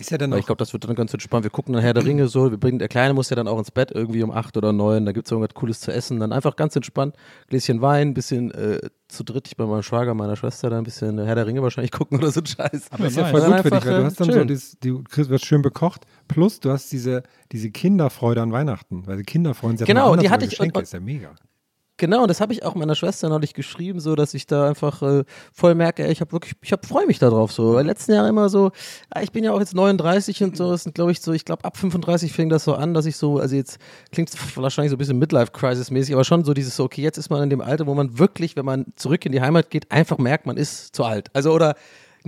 Ist ja dann Weil auch ich glaube, das wird dann ganz entspannt. Wir gucken dann Herr der Ringe so. Wir bringen, der Kleine muss ja dann auch ins Bett irgendwie um acht oder neun. Da gibt es irgendwas Cooles zu essen. Dann einfach ganz entspannt. Gläschen Wein, ein bisschen äh, zu dritt. Ich bei meinem Schwager, meiner Schwester, dann ein bisschen Herr der Ringe wahrscheinlich gucken oder so ein Scheiß. Aber ist ja voll gut für dich, einfach, weil du hast dann so chillen. dieses, du kriegst, wirst schön bekocht, plus du hast diese, diese Kinderfreude an Weihnachten, weil die Kinder freuen sich Genau, immer anders die hatte ich- und- ist ja mega. Genau, und das habe ich auch meiner Schwester neulich geschrieben, so dass ich da einfach äh, voll merke, ey, ich habe wirklich, ich habe freue mich darauf so. Weil letzten Jahre immer so, ah, ich bin ja auch jetzt 39 und so, sind glaube ich so, ich glaube ab 35 fing das so an, dass ich so, also jetzt klingt wahrscheinlich so ein bisschen Midlife-Crisis-mäßig, aber schon so dieses okay, jetzt ist man in dem Alter, wo man wirklich, wenn man zurück in die Heimat geht, einfach merkt, man ist zu alt. Also oder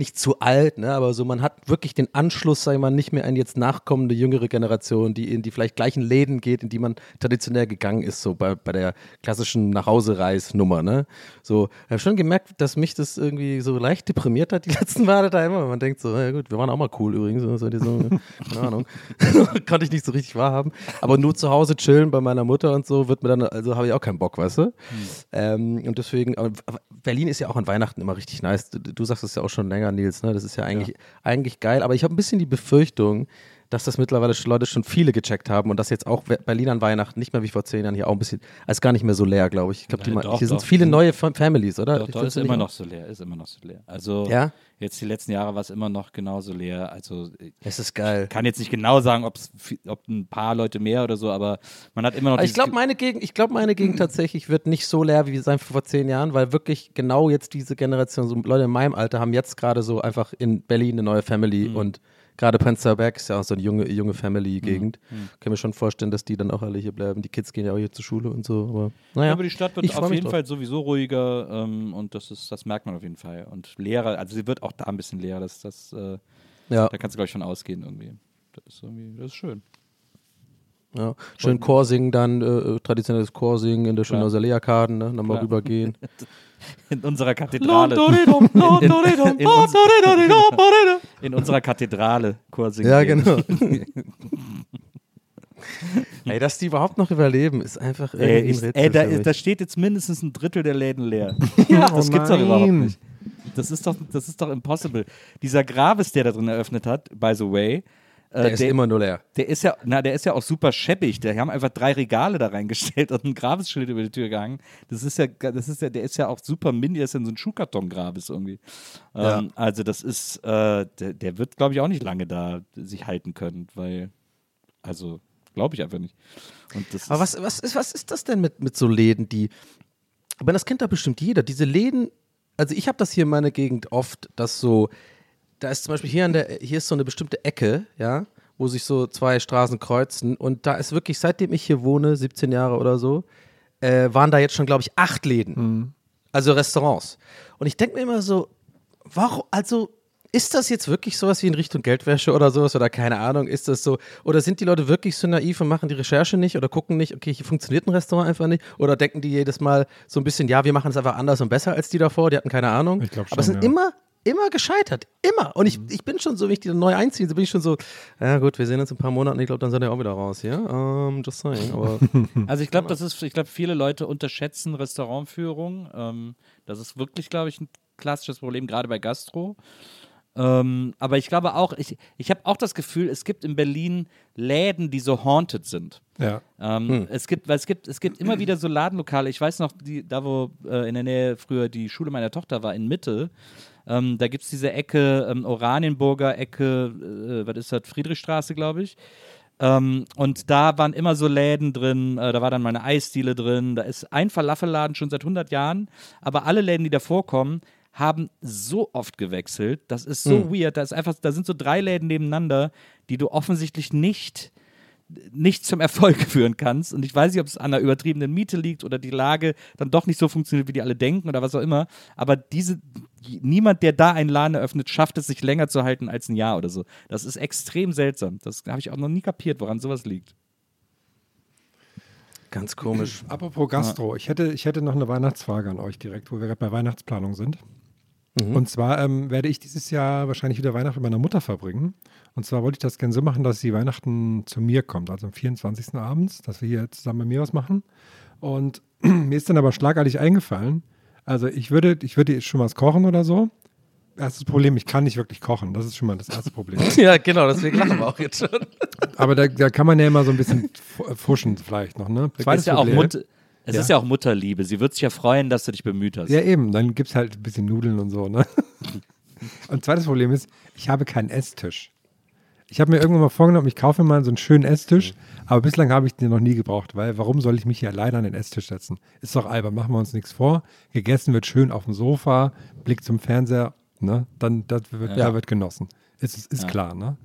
nicht zu alt, ne, aber so man hat wirklich den Anschluss, sag ich mal, nicht mehr an jetzt nachkommende jüngere Generation, die in die vielleicht gleichen Läden geht, in die man traditionell gegangen ist, so bei, bei der klassischen Nachhausereis-Nummer, ne? So, ich habe schon gemerkt, dass mich das irgendwie so leicht deprimiert hat, die letzten Male da immer. Man denkt so, ja gut, wir waren auch mal cool übrigens, so, so, die so keine Ahnung. Konnte ich nicht so richtig wahrhaben. Aber nur zu Hause chillen bei meiner Mutter und so wird mir dann, also habe ich auch keinen Bock, weißt du? Ähm, und deswegen, Berlin ist ja auch an Weihnachten immer richtig nice. Du, du sagst es ja auch schon länger, Nils, ne? Das ist ja eigentlich, eigentlich geil. Aber ich habe ein bisschen die Befürchtung, dass das mittlerweile schon Leute schon viele gecheckt haben und dass jetzt auch Berlin an Weihnachten nicht mehr wie vor zehn Jahren hier auch ein bisschen, als gar nicht mehr so leer, glaube ich. Ich glaube, doch, hier sind viele neue Fa- Families, oder? Doch, doch, ist immer noch so leer, ist immer noch so leer. Also Ja? jetzt die letzten Jahre war es immer noch genauso leer. Also ich Es ist geil. kann jetzt nicht genau sagen, ob ein paar Leute mehr oder so, aber man hat immer noch ich glaube, meine Gegend, ich glaube, meine Gegend tatsächlich wird nicht so leer wie sein vor zehn Jahren, weil wirklich genau jetzt diese Generation, so Leute in meinem Alter haben jetzt gerade so einfach in Berlin eine neue Family Mhm. und Gerade Prenzlauer Berg ist ja auch so eine junge, junge Family-Gegend. Mhm. Können wir schon vorstellen, dass die dann auch alle hier bleiben. Die Kids gehen ja auch hier zur Schule und so. Aber, Ja, naja, aber die Stadt wird ich auf jeden drauf. Fall sowieso ruhiger ähm, und das ist, das merkt man auf jeden Fall. Und leerer, also sie wird auch da ein bisschen leerer, das, das, äh, Ja. da kannst du, glaube ich, von ausgehen irgendwie. Das ist irgendwie, das ist schön. Ja. Schön Chor singen dann, äh, traditionelles Chor singen in der Klar. Schönhauser Allee-Arkaden, ne? Nochmal Klar. rübergehen. In unserer Kathedrale. in, in, uns, in unserer Kathedrale Chor singen. Ja, genau. Ey, dass die überhaupt noch überleben, ist einfach Ey, irgendwie ein ich, Rätsel ey da, für mich. da steht jetzt mindestens ein Drittel der Läden leer. Ja, das oh gibt's doch überhaupt nicht. Das ist doch, das ist doch impossible. Dieser Gravis, der da drin eröffnet hat, by the way, äh, der ist immer nur leer. Der ist ja, na, der ist ja auch super scheppig. Die haben einfach drei Regale da reingestellt und ein Gravis-Schild über die Tür gehangen. Das ist ja, das ist ja, der ist ja auch super mini, der ist ja so ein Schuhkarton-Gravis irgendwie. Ja. Ähm, also das ist, äh, der, der wird, glaube ich, auch nicht lange da sich halten können, weil, also, glaube ich einfach nicht. Aber was, was, ist, was ist das denn mit, mit so Läden, die. Aber das kennt doch bestimmt jeder. Diese Läden, also ich habe das hier in meiner Gegend oft, dass so, da ist zum Beispiel hier an der, hier ist so eine bestimmte Ecke, ja, wo sich so zwei Straßen kreuzen und da ist wirklich, seitdem ich hier wohne, 17 Jahre oder so, äh, waren da jetzt schon, glaube ich, acht Läden. Also Restaurants. Und ich denke mir immer so, warum, also ist das jetzt wirklich sowas wie in Richtung Geldwäsche oder sowas oder keine Ahnung, ist das so, oder sind die Leute wirklich so naiv und machen die Recherche nicht oder gucken nicht, okay, hier funktioniert ein Restaurant einfach nicht oder denken die jedes Mal so ein bisschen, ja, wir machen es einfach anders und besser als die davor, die hatten keine Ahnung. Ich glaub Aber es schon, sind ja. immer, immer gescheitert, immer. Und ich, ich bin schon so, wenn ich die dann neu einziehe, so bin ich schon so, ja gut, wir sehen uns in ein paar Monaten, ich glaube, dann sind wir auch wieder raus, ja, ähm, just saying, aber Also ich glaube, das ist, ich glaube, viele Leute unterschätzen Restaurantführung. Ähm, das ist wirklich, glaube ich, ein klassisches Problem, gerade bei Gastro. Ähm, aber ich glaube auch, ich, ich habe auch das Gefühl, es gibt in Berlin Läden, die so haunted sind. Ja. Ähm, es, gibt, weil es, gibt, es gibt immer wieder so Ladenlokale. Ich weiß noch, die, da wo äh, in der Nähe früher die Schule meiner Tochter war, in Mitte, ähm, da gibt es diese Ecke, ähm, Oranienburger Ecke, äh, was ist das, Friedrichstraße, glaube ich. Ähm, und da waren immer so Läden drin, äh, da war dann mal eine Eisdiele drin, da ist ein Falafelladen schon seit 100 Jahren, aber alle Läden, die davor kommen, haben so oft gewechselt. Das ist so weird. Da, ist einfach, da sind so drei Läden nebeneinander, die du offensichtlich nicht nicht zum Erfolg führen kannst. Und ich weiß nicht, ob es an der übertriebenen Miete liegt oder die Lage dann doch nicht so funktioniert, wie die alle denken oder was auch immer. Aber diese, niemand, der da einen Laden eröffnet, schafft es, sich länger zu halten als ein Jahr oder so. Das ist extrem seltsam. Das habe ich auch noch nie kapiert, woran sowas liegt. ganz komisch. Apropos Gastro, ich, hätte, ich hätte noch eine Weihnachtsfrage an euch direkt, wo wir gerade bei Weihnachtsplanung sind. Mhm. Und zwar ähm, werde ich dieses Jahr wahrscheinlich wieder Weihnachten mit meiner Mutter verbringen. Und zwar wollte ich das gerne so machen, dass sie Weihnachten zu mir kommt, also am 24. abends, dass wir hier zusammen bei mir was machen. Und mir ist dann aber schlagartig eingefallen, also ich würde, ich würde schon was kochen oder so. Erstes Problem, ich kann nicht wirklich kochen. Das ist schon mal das erste Problem. ja, genau, deswegen lachen wir auch jetzt schon. Aber da, da kann man ja immer so ein bisschen fu- fuschen vielleicht noch, ne? ist ja auch Problem- Mut es Ja. ist ja auch Mutterliebe. Sie wird sich ja freuen, dass du dich bemüht hast. Ja, eben. Dann gibt es halt ein bisschen Nudeln und so, ne? Und zweites Problem ist, ich habe keinen Esstisch. Ich habe mir irgendwann mal vorgenommen, ich kaufe mir mal so einen schönen Esstisch, aber bislang habe ich den noch nie gebraucht, weil warum soll ich mich hier alleine an den Esstisch setzen? Ist doch albern, machen wir uns nichts vor. Gegessen wird schön auf dem Sofa, Blick zum Fernseher, ne? Dann das wird, da wird genossen. Ist, ist, ist klar, ne?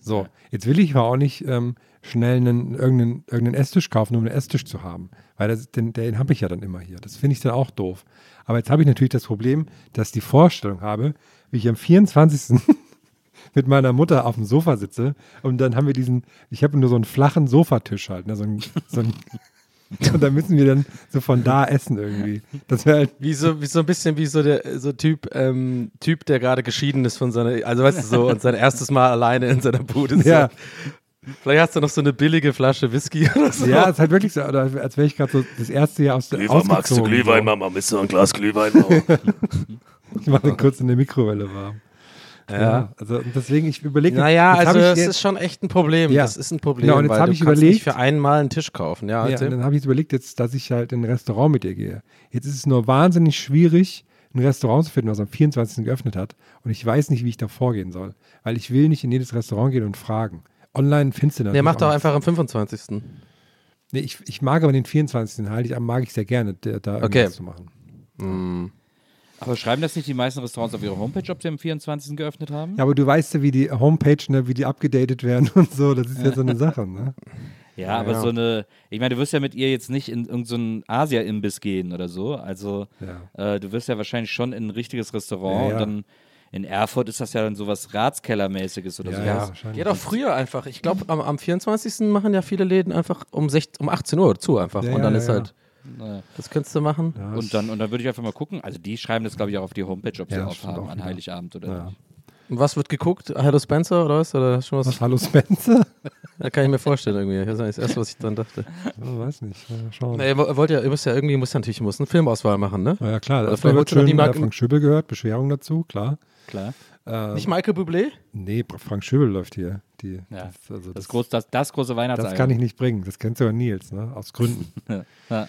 So, jetzt will ich aber auch nicht ähm, schnell einen, irgendeinen, irgendeinen Esstisch kaufen, um einen Esstisch zu haben. Weil das, den, den habe ich ja dann immer hier. Das finde ich dann auch doof. Aber jetzt habe ich natürlich das Problem, dass ich die Vorstellung habe, wie ich am 24. mit meiner Mutter auf dem Sofa sitze und dann haben wir diesen, ich habe nur so einen flachen Sofatisch halt, ne, so ein, so ein und da müssen wir dann so von da essen irgendwie. Das wäre halt, Wie so, wie so ein bisschen wie so der so Typ, ähm, Typ, der gerade geschieden ist von seiner, also weißt du so, und sein erstes Mal alleine in seiner Bude ist. ja, Vielleicht hast du noch so eine billige Flasche Whisky oder so. ja, ist halt wirklich so, oder als wäre ich gerade so das erste Jahr aus der Glühwein, magst du Glühwein, so. Mama? Willst du ein Glas Glühwein? Ich mache den kurz in der Mikrowelle warm. Ja, also und deswegen, ich überlege. Naja, also jetzt- ist schon echt ein Problem. Ja. Das ist ein Problem, Genau, und jetzt weil hab du ich überlegt- nicht für einmal einen Tisch kaufen. Ja, Ja, dann habe ich überlegt jetzt, dass ich halt in ein Restaurant mit dir gehe. Jetzt ist es nur wahnsinnig schwierig, ein Restaurant zu finden, was am 24. geöffnet hat. Und ich weiß nicht, wie ich da vorgehen soll. Weil ich will nicht in jedes Restaurant gehen und fragen. Online findest du Der natürlich macht doch auch einfach am 25. Nee, ich, ich mag aber den 24. Den halte ich, mag ich sehr gerne, der, da Okay. irgendwas zu machen. Aber schreiben das nicht die meisten Restaurants auf ihrer Homepage, ob sie am 24. geöffnet haben? Ja, aber du weißt ja, wie die Homepage, ne, wie die abgedatet werden und so. Das ist ja so eine Sache, ne? Ja, aber so eine, ich meine, du wirst ja mit ihr jetzt nicht in irgendeinen so Asia-Imbiss gehen oder so. Also Ja. äh, du wirst ja wahrscheinlich schon in ein richtiges Restaurant Ja, ja. und dann in Erfurt ist das ja dann sowas Ratskellermäßiges oder Ja, sowas. ja, wahrscheinlich. Geh doch früher einfach. Ich glaube, am, am 24. machen ja viele Läden einfach um, 16, um 18 Uhr zu einfach. Ja, und dann ja, ist ja. halt, Naja. das könntest du machen. Ja, Und dann, und dann würde ich einfach mal gucken. Also die schreiben das, glaube ich, auch auf die Homepage, ob sie Ja, aufhaben auch an. Heiligabend oder Ja. nicht. Und was wird geguckt? Hello Spencer oder was? Oder schon was? Was, hallo Spencer? Da kann ich mir vorstellen irgendwie. Das ist das Erste, was ich dann dachte. Oh, weiß nicht. Ja, schauen. Na, ihr wo- wollt ja, ihr müsst ja irgendwie, muss ja natürlich, muss eine Filmauswahl machen, ne? Ja, klar. Das vielleicht wird schön die Marke- Frank Schöbel gehört, Beschwerung dazu, klar. Klar. Ähm, Nicht Michael Bublé? nee, Frank Schöbel läuft hier. Die, Ja. das, also Das, das, groß, das, das große Weihnachtsalbum. das kann ich nicht bringen. Das kennst du ja Nils, ne? aus Gründen. Ja.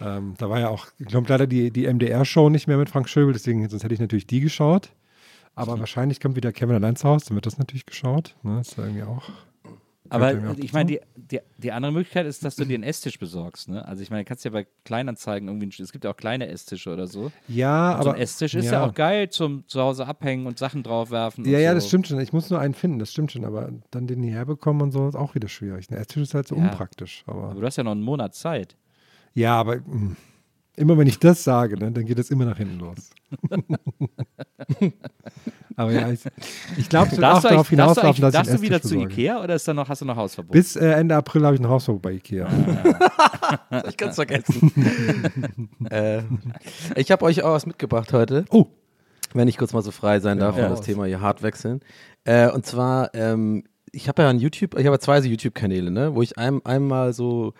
ähm, da war ja auch, ich glaube leider die, die MDR-Show nicht mehr mit Frank Schöbel, deswegen sonst hätte ich natürlich die geschaut. Aber wahrscheinlich kommt wieder Kevin allein zu Hause, dann wird das natürlich geschaut. Ne? Ist ja irgendwie auch. Aber ich meine, die, die, die andere Möglichkeit ist, dass du dir einen Esstisch besorgst. Ne? Also ich meine, du kannst ja bei Kleinanzeigen irgendwie, es gibt ja auch kleine Estische oder so. Ja, Und so aber. ein Esstisch ist ja. auch geil zum zu Hause abhängen und Sachen draufwerfen. Ja, ja, so. das stimmt schon. Ich muss nur einen finden, das stimmt schon. Aber dann den hierher bekommen und so ist auch wieder schwierig. Ein Esstisch ist halt so Ja. unpraktisch. Aber, Aber du hast ja noch einen Monat Zeit. ja, aber mh, immer wenn ich das sage, ne, dann geht es immer nach hinten los. aber ja, ich, ich glaube, es wird auch Darfst du, darauf darfst du, hinauslaufen, dass ich darfst du wieder Esstisch zu besorge. Ikea oder ist da noch, hast du noch Hausverbot? Bis äh, Ende April habe ich ein Hausverbot bei Ikea. Ich kann es vergessen. äh, ich habe euch auch was mitgebracht heute. Oh. Wenn ich kurz mal so frei sein darf Ja. und das Thema hier hart wechseln. Äh, und zwar, ähm, ich habe ja ein YouTube, ich habe ja zwei so YouTube-Kanäle, ne, wo ich einem, einmal so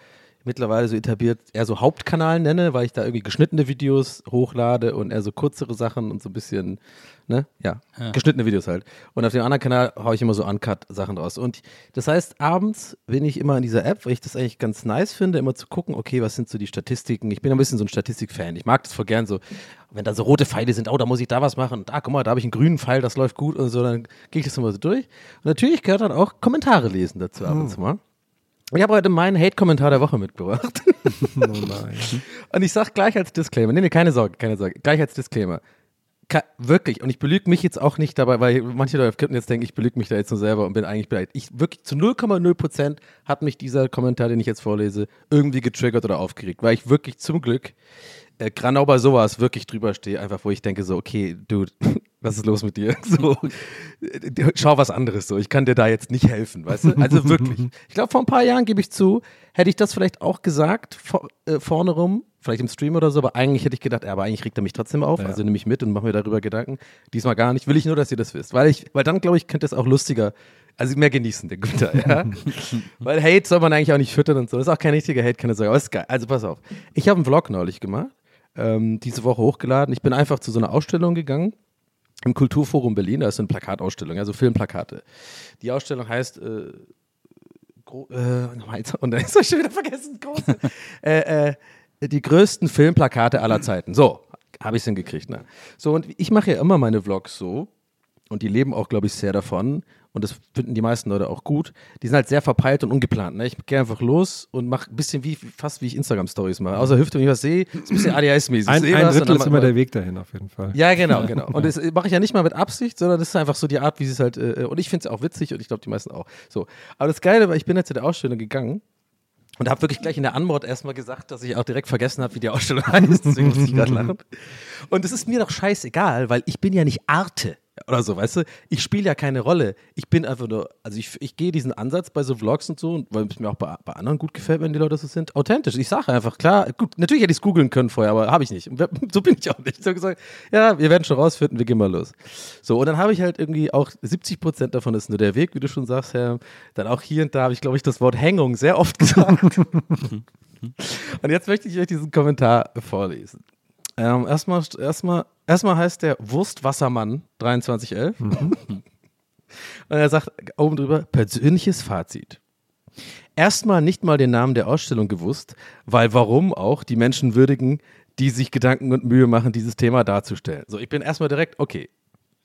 mittlerweile so etabliert eher so Hauptkanal nenne, weil ich da irgendwie geschnittene Videos hochlade und eher so kürzere Sachen und so ein bisschen, ne, ja, geschnittene Videos halt. Und auf dem anderen Kanal haue ich immer so Uncut-Sachen draus. Und das heißt, abends bin ich immer in dieser App, weil ich das eigentlich ganz nice finde, immer zu gucken, okay, was sind so die Statistiken. Ich bin ein bisschen so ein Statistik-Fan. Ich mag das voll gern so, wenn da so rote Pfeile sind, oh, da muss ich da was machen. Und da, guck mal, da habe ich einen grünen Pfeil, das läuft gut und so, dann gehe ich das immer so durch. Und natürlich gehört dann auch Kommentare lesen dazu ab und zu mal. Und Ich habe heute meinen Hate-Kommentar der Woche mitgebracht. Oh nein. Und ich sag gleich als Disclaimer, nee, nee, keine Sorge, keine Sorge, gleich als Disclaimer. Ka wirklich, und ich belüge mich jetzt auch nicht dabei, weil manche Leute könnten jetzt denken, ich belüge mich da jetzt nur selber und bin eigentlich bereit. Ich wirklich zu 0,0 Prozent hat mich dieser Kommentar, den ich jetzt vorlese, irgendwie getriggert oder aufgeregt, weil ich wirklich zum Glück äh, genau bei sowas wirklich drüber stehe, einfach wo ich denke so, okay, Dude, was ist los mit dir? So, schau was anderes so, ich kann dir da jetzt nicht helfen, weißt du? Also wirklich. Ich glaube, vor ein paar Jahren, gebe ich zu, hätte ich das vielleicht auch gesagt, vor, äh, vorne rum, vielleicht im Stream oder so, aber eigentlich hätte ich gedacht, ja, aber eigentlich regt er mich trotzdem auf, also nehme ich mit und mache mir darüber Gedanken. Diesmal gar nicht, will ich nur, dass ihr das wisst, weil ich, weil dann, glaube ich, könnte es auch lustiger, also mehr genießen, der Günther, ja? weil Hate soll man eigentlich auch nicht füttern und so, das ist auch kein richtiger Hate, keine Sorge, aber ist geil. Also pass auf, ich habe einen Vlog neulich gemacht, ähm, diese Woche hochgeladen, ich bin einfach zu so einer Ausstellung gegangen, im Kulturforum Berlin, da ist eine Plakatausstellung, also Filmplakate. Die Ausstellung heißt äh, äh, und dann ist ich schon wieder vergessen, große. äh, äh, die größten Filmplakate aller Zeiten. So, habe ich es hingekriegt. Ne? So, und ich mache ja immer meine Vlogs so. Und die leben auch, glaube ich, sehr davon. Und das finden die meisten Leute auch gut. Die sind halt sehr verpeilt und ungeplant. Ne? Ich gehe einfach los und mache ein bisschen wie, fast wie ich Instagram-Stories mache. Außer Hüfte, wenn ich was sehe, ist ein bisschen ADHS-mäßig. Ein, ein Drittel ist immer der Weg dahin, auf jeden Fall. ja, genau, genau. Und das mache ich ja nicht mal mit Absicht, sondern das ist einfach so die Art, wie sie es halt, äh, und ich finde es auch witzig und ich glaube, die meisten auch. So. Aber das Geile war, ich bin jetzt zu der Ausstellung gegangen und habe wirklich gleich in der Anmod erstmal gesagt, dass ich auch direkt vergessen habe, wie die Ausstellung heißt. Deswegen muss ich gerade lachen. Und es ist mir doch scheißegal, weil ich bin ja nicht Arte oder so, weißt du? Ich spiele ja keine Rolle. Ich bin einfach nur, also ich, ich gehe diesen Ansatz bei so Vlogs und so, und weil es mir auch bei, bei anderen gut gefällt, wenn die Leute so sind, authentisch. Ich sage einfach, klar, gut, natürlich hätte ich es googeln können vorher, aber habe ich nicht. So bin ich auch nicht. Ich habe gesagt, ja, wir werden schon rausfinden, wir gehen mal los. So, und dann habe ich halt irgendwie auch 70 Prozent davon ist nur der Weg, wie du schon sagst, Herr. Dann auch hier und da habe ich, glaube ich, das Wort Hängung sehr oft gesagt. und jetzt möchte ich euch diesen Kommentar vorlesen. Ähm, erstmal, erstmal, erstmal heißt der Wurstwassermann 2311. Und er sagt oben drüber, persönliches Fazit. Erstmal nicht mal den Namen der Ausstellung gewusst, weil warum auch die Menschen würdigen, die sich Gedanken und Mühe machen, dieses Thema darzustellen. So, ich bin erstmal direkt, okay,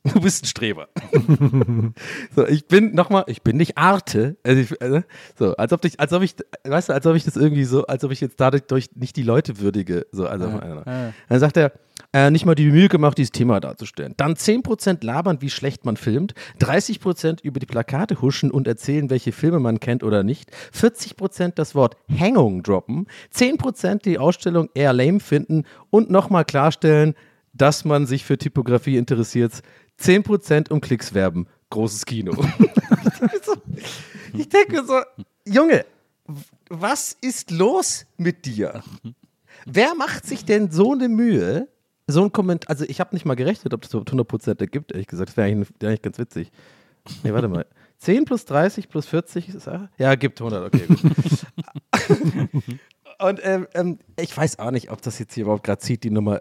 du bist ein Streber. so, ich bin nochmal, ich bin nicht Arte. Also ich, äh, so, als ob ich, als ob ich, weißt du, als ob ich das irgendwie so, als ob ich jetzt dadurch nicht die Leute würdige. So, also, don't know. Dann sagt er, äh, nicht mal die Mühe gemacht, dieses Thema darzustellen. Dann 10% labern, wie schlecht man filmt, 30% über die Plakate huschen und erzählen, welche Filme man kennt oder nicht, 40% das Wort Hängung droppen, 10% die Ausstellung eher lame finden und nochmal klarstellen, dass man sich für Typografie interessiert, 10% um Klicks werben. Großes Kino. ich denke mir so, Junge, was ist los mit dir? Wer macht sich denn so eine Mühe, so ein Kommentar, also ich habe nicht mal gerechnet, ob das überhaupt 100% ergibt, ehrlich gesagt, das wäre eigentlich, wär eigentlich ganz witzig. Nee, warte mal. 10 plus 30 plus 40 ist, ja, gibt 100, okay, gut. Und ähm, ähm, ich weiß auch nicht, ob das jetzt hier überhaupt gerade zieht, die Nummer.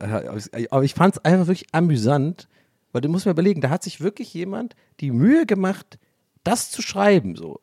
Aber ich fand es einfach wirklich amüsant, weil du musst mir überlegen, da hat sich wirklich jemand die Mühe gemacht, das zu schreiben, so.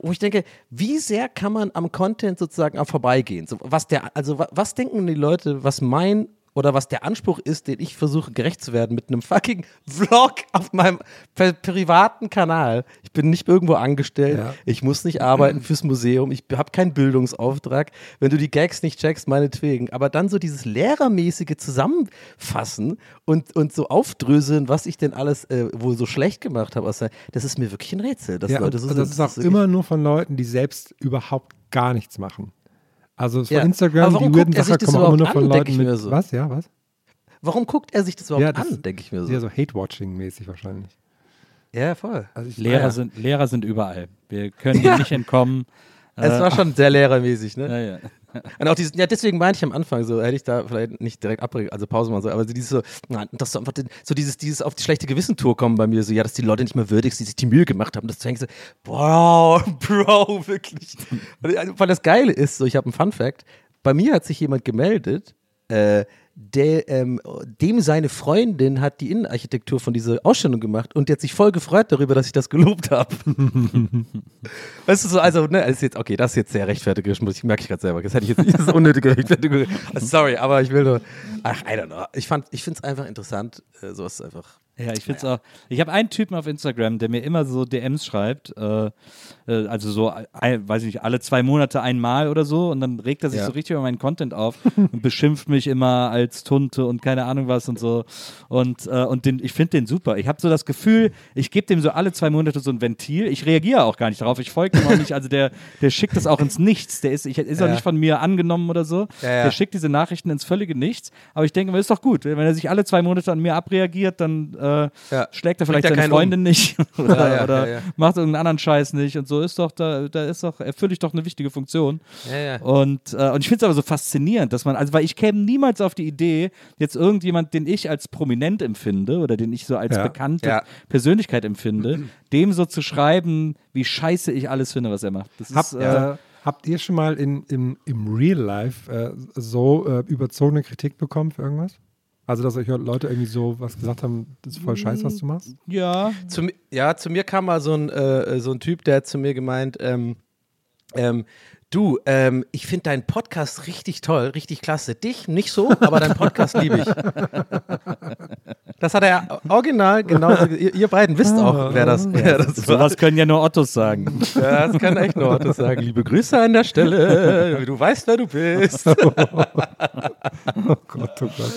Wo ich denke, wie sehr kann man am Content sozusagen auch vorbeigehen? So, was der, also wa- was denken die Leute, was mein oder was der Anspruch ist, den ich versuche gerecht zu werden mit einem fucking Vlog auf meinem pri- privaten Kanal. Ich bin nicht irgendwo angestellt, Ja. ich muss nicht arbeiten fürs Museum, ich habe keinen Bildungsauftrag. Wenn du die Gags nicht checkst, meinetwegen. Aber dann so dieses lehrermäßige Zusammenfassen und, und so aufdröseln, was ich denn alles äh, wohl so schlecht gemacht habe, das ist mir wirklich ein Rätsel. Dass ja, Leute so das sind. ist auch immer nur von Leuten, die selbst überhaupt gar nichts machen. Also von Ja. Aber Instagram, warum die weirden guckt er sich Sachen das kommen auch immer nur von an, Leuten mit. so. Was? Ja, was? Warum guckt er sich das überhaupt Ja, das- an, denke ich mir so. Ja, so Hate-Watching-mäßig wahrscheinlich. Ja, voll. Also ich, Lehrer, ja. sind, Lehrer sind überall. Wir können ihnen nicht entkommen. Es Äh, war schon sehr lehrermäßig, ne? Ja, ja. Und auch dieses, ja, deswegen meinte ich am Anfang so, hätte ich da vielleicht nicht direkt abbrechen, also Pause machen sollen, aber dieses so, na, das so einfach, den- so dieses, dieses auf die schlechte Gewissentour kommen bei mir, so, ja, dass die Leute nicht mehr würdig, sind, die sich die Mühe gemacht haben, das zu hängen, so, boah, Bro, wirklich. Und, ich- weil das Geile ist, so, ich habe einen Fun Fact, bei mir hat sich jemand gemeldet, äh, der, ähm, dem seine Freundin hat die Innenarchitektur von dieser Ausstellung gemacht und der hat sich voll gefreut darüber, dass ich das gelobt habe. Weißt du so, also, ne, das ist jetzt, okay, das ist jetzt sehr rechtfertigerisch, muss ich, merke ich gerade selber. Das hätte ich jetzt nicht, das ist unnötige Rechtfertigung. Sorry, aber ich will nur, ach, I don't know. Ich fand, ich finde es einfach interessant, äh, sowas ist einfach. Ja, ich finde es auch. Ich habe einen Typen auf Instagram, der mir immer so DMs schreibt, äh, äh, also so, ein, weiß ich nicht, alle zwei Monate einmal oder so und dann regt er sich Ja. so richtig über meinen Content auf und beschimpft mich immer als Tunte und keine Ahnung was und so. Und, äh, und den, ich finde den super. Ich habe so das Gefühl, ich gebe dem so alle zwei Monate so ein Ventil. Ich reagiere auch gar nicht darauf. Ich folge ihm auch nicht. Also der, der schickt das auch ins Nichts. Der ist, ich, ist auch Ja. nicht von mir angenommen oder so. Ja. Der schickt diese Nachrichten ins völlige Nichts. Aber ich denke mir, ist doch gut. Wenn er sich alle zwei Monate an mir abreagiert, dann äh, Ja. schlägt er vielleicht Bringt ja seine Freundin nicht oder, Ja, ja, oder ja, ja. macht irgendeinen anderen Scheiß nicht und so ist doch, da, da ist doch, erfülle ich doch eine wichtige Funktion. Ja, ja. Und, äh, und ich finde es aber so faszinierend, dass man, also weil ich käme niemals auf die Idee, jetzt irgendjemand, den ich als prominent empfinde oder den ich so als Ja. bekannte Ja. Persönlichkeit empfinde, dem so zu schreiben, wie scheiße ich alles finde, was er macht. Das Habt, ist, äh, äh, habt ihr schon mal in, im, im Real Life äh, so äh, überzogene Kritik bekommen für irgendwas? Also, dass euch Leute irgendwie so was gesagt haben, das ist voll scheiße, was du machst? ja, Zu, ja, zu mir kam mal so ein, äh, so ein Typ, der hat zu mir gemeint, ähm, ähm, du, ähm, ich finde deinen Podcast richtig toll, richtig klasse. Dich nicht so, aber deinen Podcast liebe ich. Das hat er original genauso. Ihr, ihr beiden wisst auch, wer das, wer das war. sowas können ja nur Ottos sagen. Ja, das kann echt nur Otto sagen. Liebe Grüße an der Stelle. Du weißt, wer du bist. Oh Gott, oh Gott.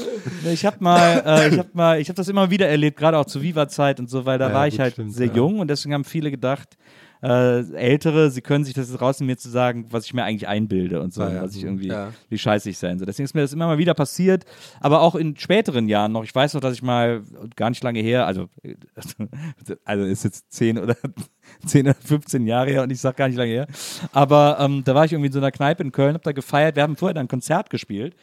Ich habe mal, äh, ich habe mal, ich habe das immer wieder erlebt, gerade auch zur Viva-Zeit und so, weil da Ja, war ich halt stimmt, sehr ja. jung und deswegen haben viele gedacht, äh, Ältere, sie können sich das jetzt rausnehmen, mir zu sagen, was ich mir eigentlich einbilde und so, Ah, ja. was ich irgendwie, Ja. wie scheiße ich sein soll. Deswegen ist mir das immer mal wieder passiert, aber auch in späteren Jahren noch. Ich weiß noch, dass ich mal gar nicht lange her, also, also ist jetzt 10 oder 10 oder 15 Jahre her und ich sag gar nicht lange her, aber ähm, da war ich irgendwie in so einer Kneipe in Köln, hab da gefeiert, wir haben vorher dann ein Konzert gespielt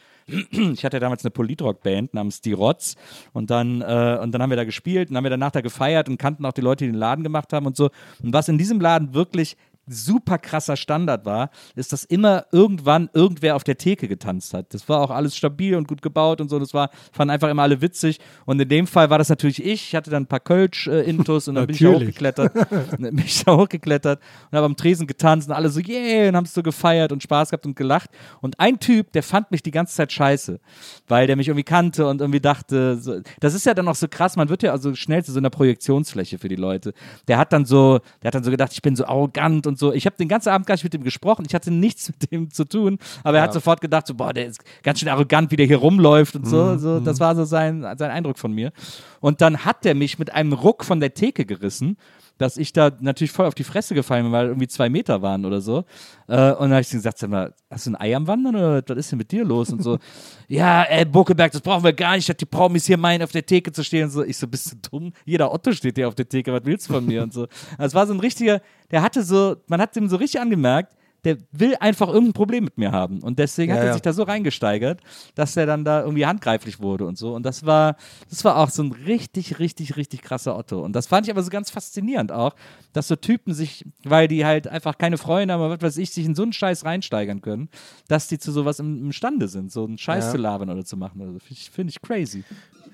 ich hatte damals eine Politrock-Band namens Die Rotz und dann, äh, und dann haben wir da gespielt und haben wir danach da gefeiert und kannten auch die Leute, die den Laden gemacht haben und so. Und was in diesem Laden wirklich super krasser Standard war, ist, dass immer irgendwann irgendwer auf der Theke getanzt hat. Das war auch alles stabil und gut gebaut und so. Das war, fanden einfach immer alle witzig. Und in dem Fall war das natürlich ich. Ich hatte dann ein paar Kölsch-Intus und dann bin ich da hochgeklettert. Bin ich da hochgeklettert und habe am Tresen getanzt und alle so, yeah, und haben es so gefeiert und Spaß gehabt und gelacht. Und ein Typ, der fand mich die ganze Zeit scheiße, weil der mich irgendwie kannte und irgendwie dachte, so, das ist ja dann auch so krass, man wird ja also schnell zu so einer Projektionsfläche für die Leute. Der hat dann so, der hat dann so gedacht, ich bin so arrogant und und so. Ich habe den ganzen Abend gar nicht mit ihm gesprochen. Ich hatte nichts mit dem zu tun, aber er hat sofort gedacht, so, boah, der ist ganz schön arrogant, wie der hier rumläuft und so. Mhm, so das war so sein, sein Eindruck von mir. Und dann hat der mich mit einem Ruck von der Theke gerissen dass ich da natürlich voll auf die Fresse gefallen bin, weil irgendwie zwei Meter waren oder so. Äh, und dann habe ich gesagt, sag mal, hast du ein Ei am Wandern oder was ist denn mit dir los? Und so, ja, ey, Buckelberg, das brauchen wir gar nicht, dass die Promis hier meinen, auf der Theke zu stehen und so. Ich so, bist du dumm? Jeder Otto steht hier auf der Theke, was willst du von mir? Und so. Also es war so ein richtiger, der hatte so, man hat ihm so richtig angemerkt, der will einfach irgendein Problem mit mir haben. Und deswegen hat Ja, er ja. sich da so reingesteigert, dass er dann da irgendwie handgreiflich wurde und so. Und das war, das war auch so ein richtig, richtig, richtig krasser Otto. Und das fand ich aber so ganz faszinierend auch, dass so Typen sich, weil die halt einfach keine Freunde haben, oder was weiß ich, sich in so einen Scheiß reinsteigern können, dass die zu sowas im, imstande sind, so einen Scheiß Ja. zu labern oder zu machen. Also finde ich, find ich crazy.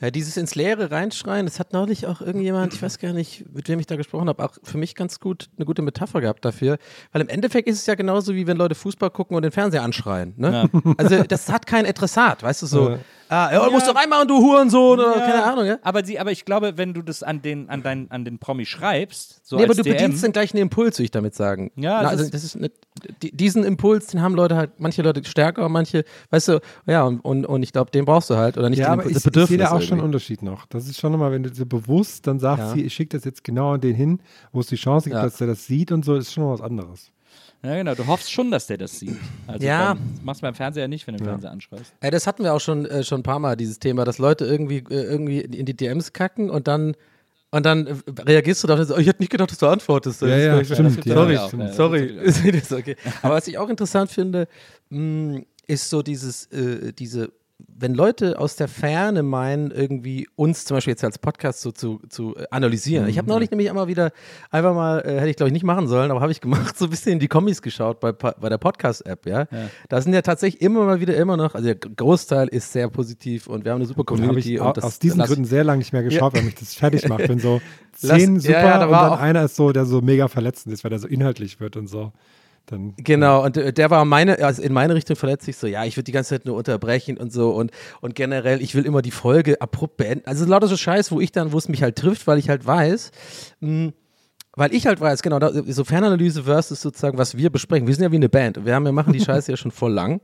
Ja, dieses ins Leere reinschreien, das hat neulich auch irgendjemand, ich weiß gar nicht, mit wem ich da gesprochen habe, auch für mich ganz gut eine gute Metapher gehabt dafür. Weil im Endeffekt ist es ja genauso, wie wenn Leute Fußball gucken und den Fernseher anschreien. Ne? Also das hat kein Adressat, weißt du so. Ja. Ah, ja, musst du reinmachen, du Hurensohn oder keine Ahnung, ja? Aber, sie, aber ich glaube, wenn du das an den, an dein, an den Promi schreibst, so nee, aber als du DM, bedienst den gleichen Impuls, will ich damit sagen. Ja, Na, das also ist- das ist die, diesen Impuls, den haben Leute halt, manche Leute stärker, manche, weißt du, ja, und, und, und ich glaube, den brauchst du halt. Oder nicht Ja, den aber Impuls, ich, das ich sehe Bedürfnis. da auch schon einen. Unterschied noch. Das ist schon nochmal, wenn du so bewusst dann sagst, Ja. hier, ich schicke das jetzt genau an den hin, wo es die Chance gibt, Ja. dass der das sieht und so, ist schon noch was anderes. Ja, genau. Du hoffst schon, dass der das sieht. Also Ja. beim, das machst du beim Fernseher nicht, wenn du den Fernseher anschreist. Ja, das hatten wir auch schon, äh, schon ein paar Mal, dieses Thema, dass Leute irgendwie, äh, irgendwie in die DMs kacken und dann, und dann äh, reagierst du darauf, so, oh, ich hätte nicht gedacht, dass du antwortest. Ja, Das ja, stimmt, ja. Sorry, Ja, auch, ja, das sorry. okay. Aber was ich auch interessant finde, mh, ist so dieses, äh, diese, wenn Leute aus der Ferne meinen, irgendwie uns zum Beispiel jetzt als Podcast so zu, zu äh, analysieren. Ich habe neulich nämlich einmal wieder, einfach mal, äh, hätte ich glaube ich nicht machen sollen, aber habe ich gemacht, so ein bisschen in die Kommis geschaut bei, bei der Podcast-App, ja? Da sind ja tatsächlich immer mal wieder immer noch, also der Großteil ist sehr positiv und wir haben eine super Community. au- das, aus diesen lass- Gründen sehr lange nicht mehr geschaut, weil mich das fertig macht. Wenn so Lass- zehn ja, super ja, da und dann auch- einer ist so, der so mega verletzend ist, weil der so inhaltlich wird und so. Dann, Genau, und äh, der war meine, also in meine Richtung verletzlich so, ja, ich würde die ganze Zeit nur unterbrechen und so und, und generell, ich will immer die Folge abrupt beenden. Also lauter so Scheiß, wo ich dann, wo es mich halt trifft, weil ich halt weiß, mh, weil ich halt weiß, genau, da, so Fernanalyse versus sozusagen, was wir besprechen. Wir sind ja wie eine Band. Wir haben, wir machen die Scheiße ja schon voll lang.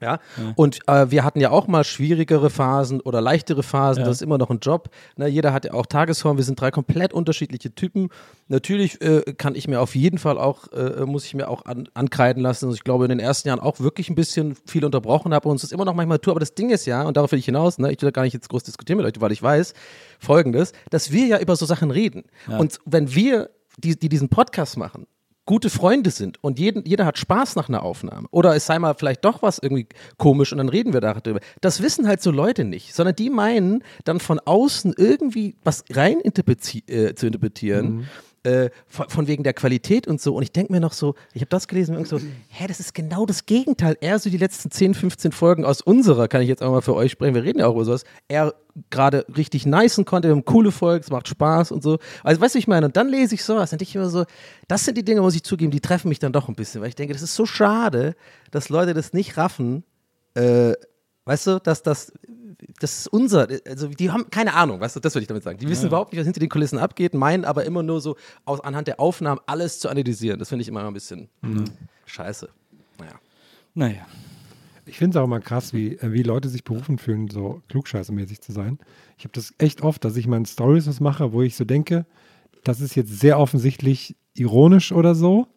Ja, und äh, wir hatten ja auch mal schwierigere Phasen oder leichtere Phasen, das ist immer noch ein Job. Ne, jeder hat ja auch Tagesform, wir sind drei komplett unterschiedliche Typen. Natürlich äh, kann ich mir auf jeden Fall auch, äh, muss ich mir auch an, ankreiden lassen, dass ich glaube in den ersten Jahren auch wirklich ein bisschen viel unterbrochen habe und uns das immer noch manchmal tue. Aber das Ding ist ja, und darauf will ich hinaus, ne, ich will da gar nicht jetzt groß diskutieren mit euch, weil ich weiß folgendes, dass wir ja über so Sachen reden. Und wenn wir, die, die diesen Podcast machen, gute Freunde sind und jeden, jeder hat Spaß nach einer Aufnahme oder es sei mal vielleicht doch was irgendwie komisch und dann reden wir darüber. Das wissen halt so Leute nicht, sondern die meinen dann von außen irgendwie was rein äh, zu interpretieren. Äh, von, von wegen der Qualität und so. Und ich denke mir noch so, ich habe das gelesen und so, hä, das ist genau das Gegenteil. Er so die letzten 10, 15 Folgen aus unserer, kann ich jetzt auch mal für euch sprechen, wir reden ja auch über sowas, er gerade richtig nicen konnte, wir haben coole Folgen, es macht Spaß und so. Also weißt du, ich meine? Und dann lese ich sowas und ich immer so, das sind die Dinge, muss ich zugeben, die treffen mich dann doch ein bisschen, weil ich denke, das ist so schade, dass Leute das nicht raffen, äh, weißt du, dass das, das ist unser, also die haben keine Ahnung, weißt du, das würde ich damit sagen. Die wissen überhaupt nicht, was hinter den Kulissen abgeht, meinen aber immer nur so aus, anhand der Aufnahmen alles zu analysieren. Das finde ich immer ein bisschen scheiße. Naja. Naja. Ich finde es auch immer krass, wie, äh, wie Leute sich berufen fühlen, so klugscheißermäßig zu sein. Ich habe das echt oft, dass ich in Stories was mache, wo ich so denke, das ist jetzt sehr offensichtlich ironisch oder so.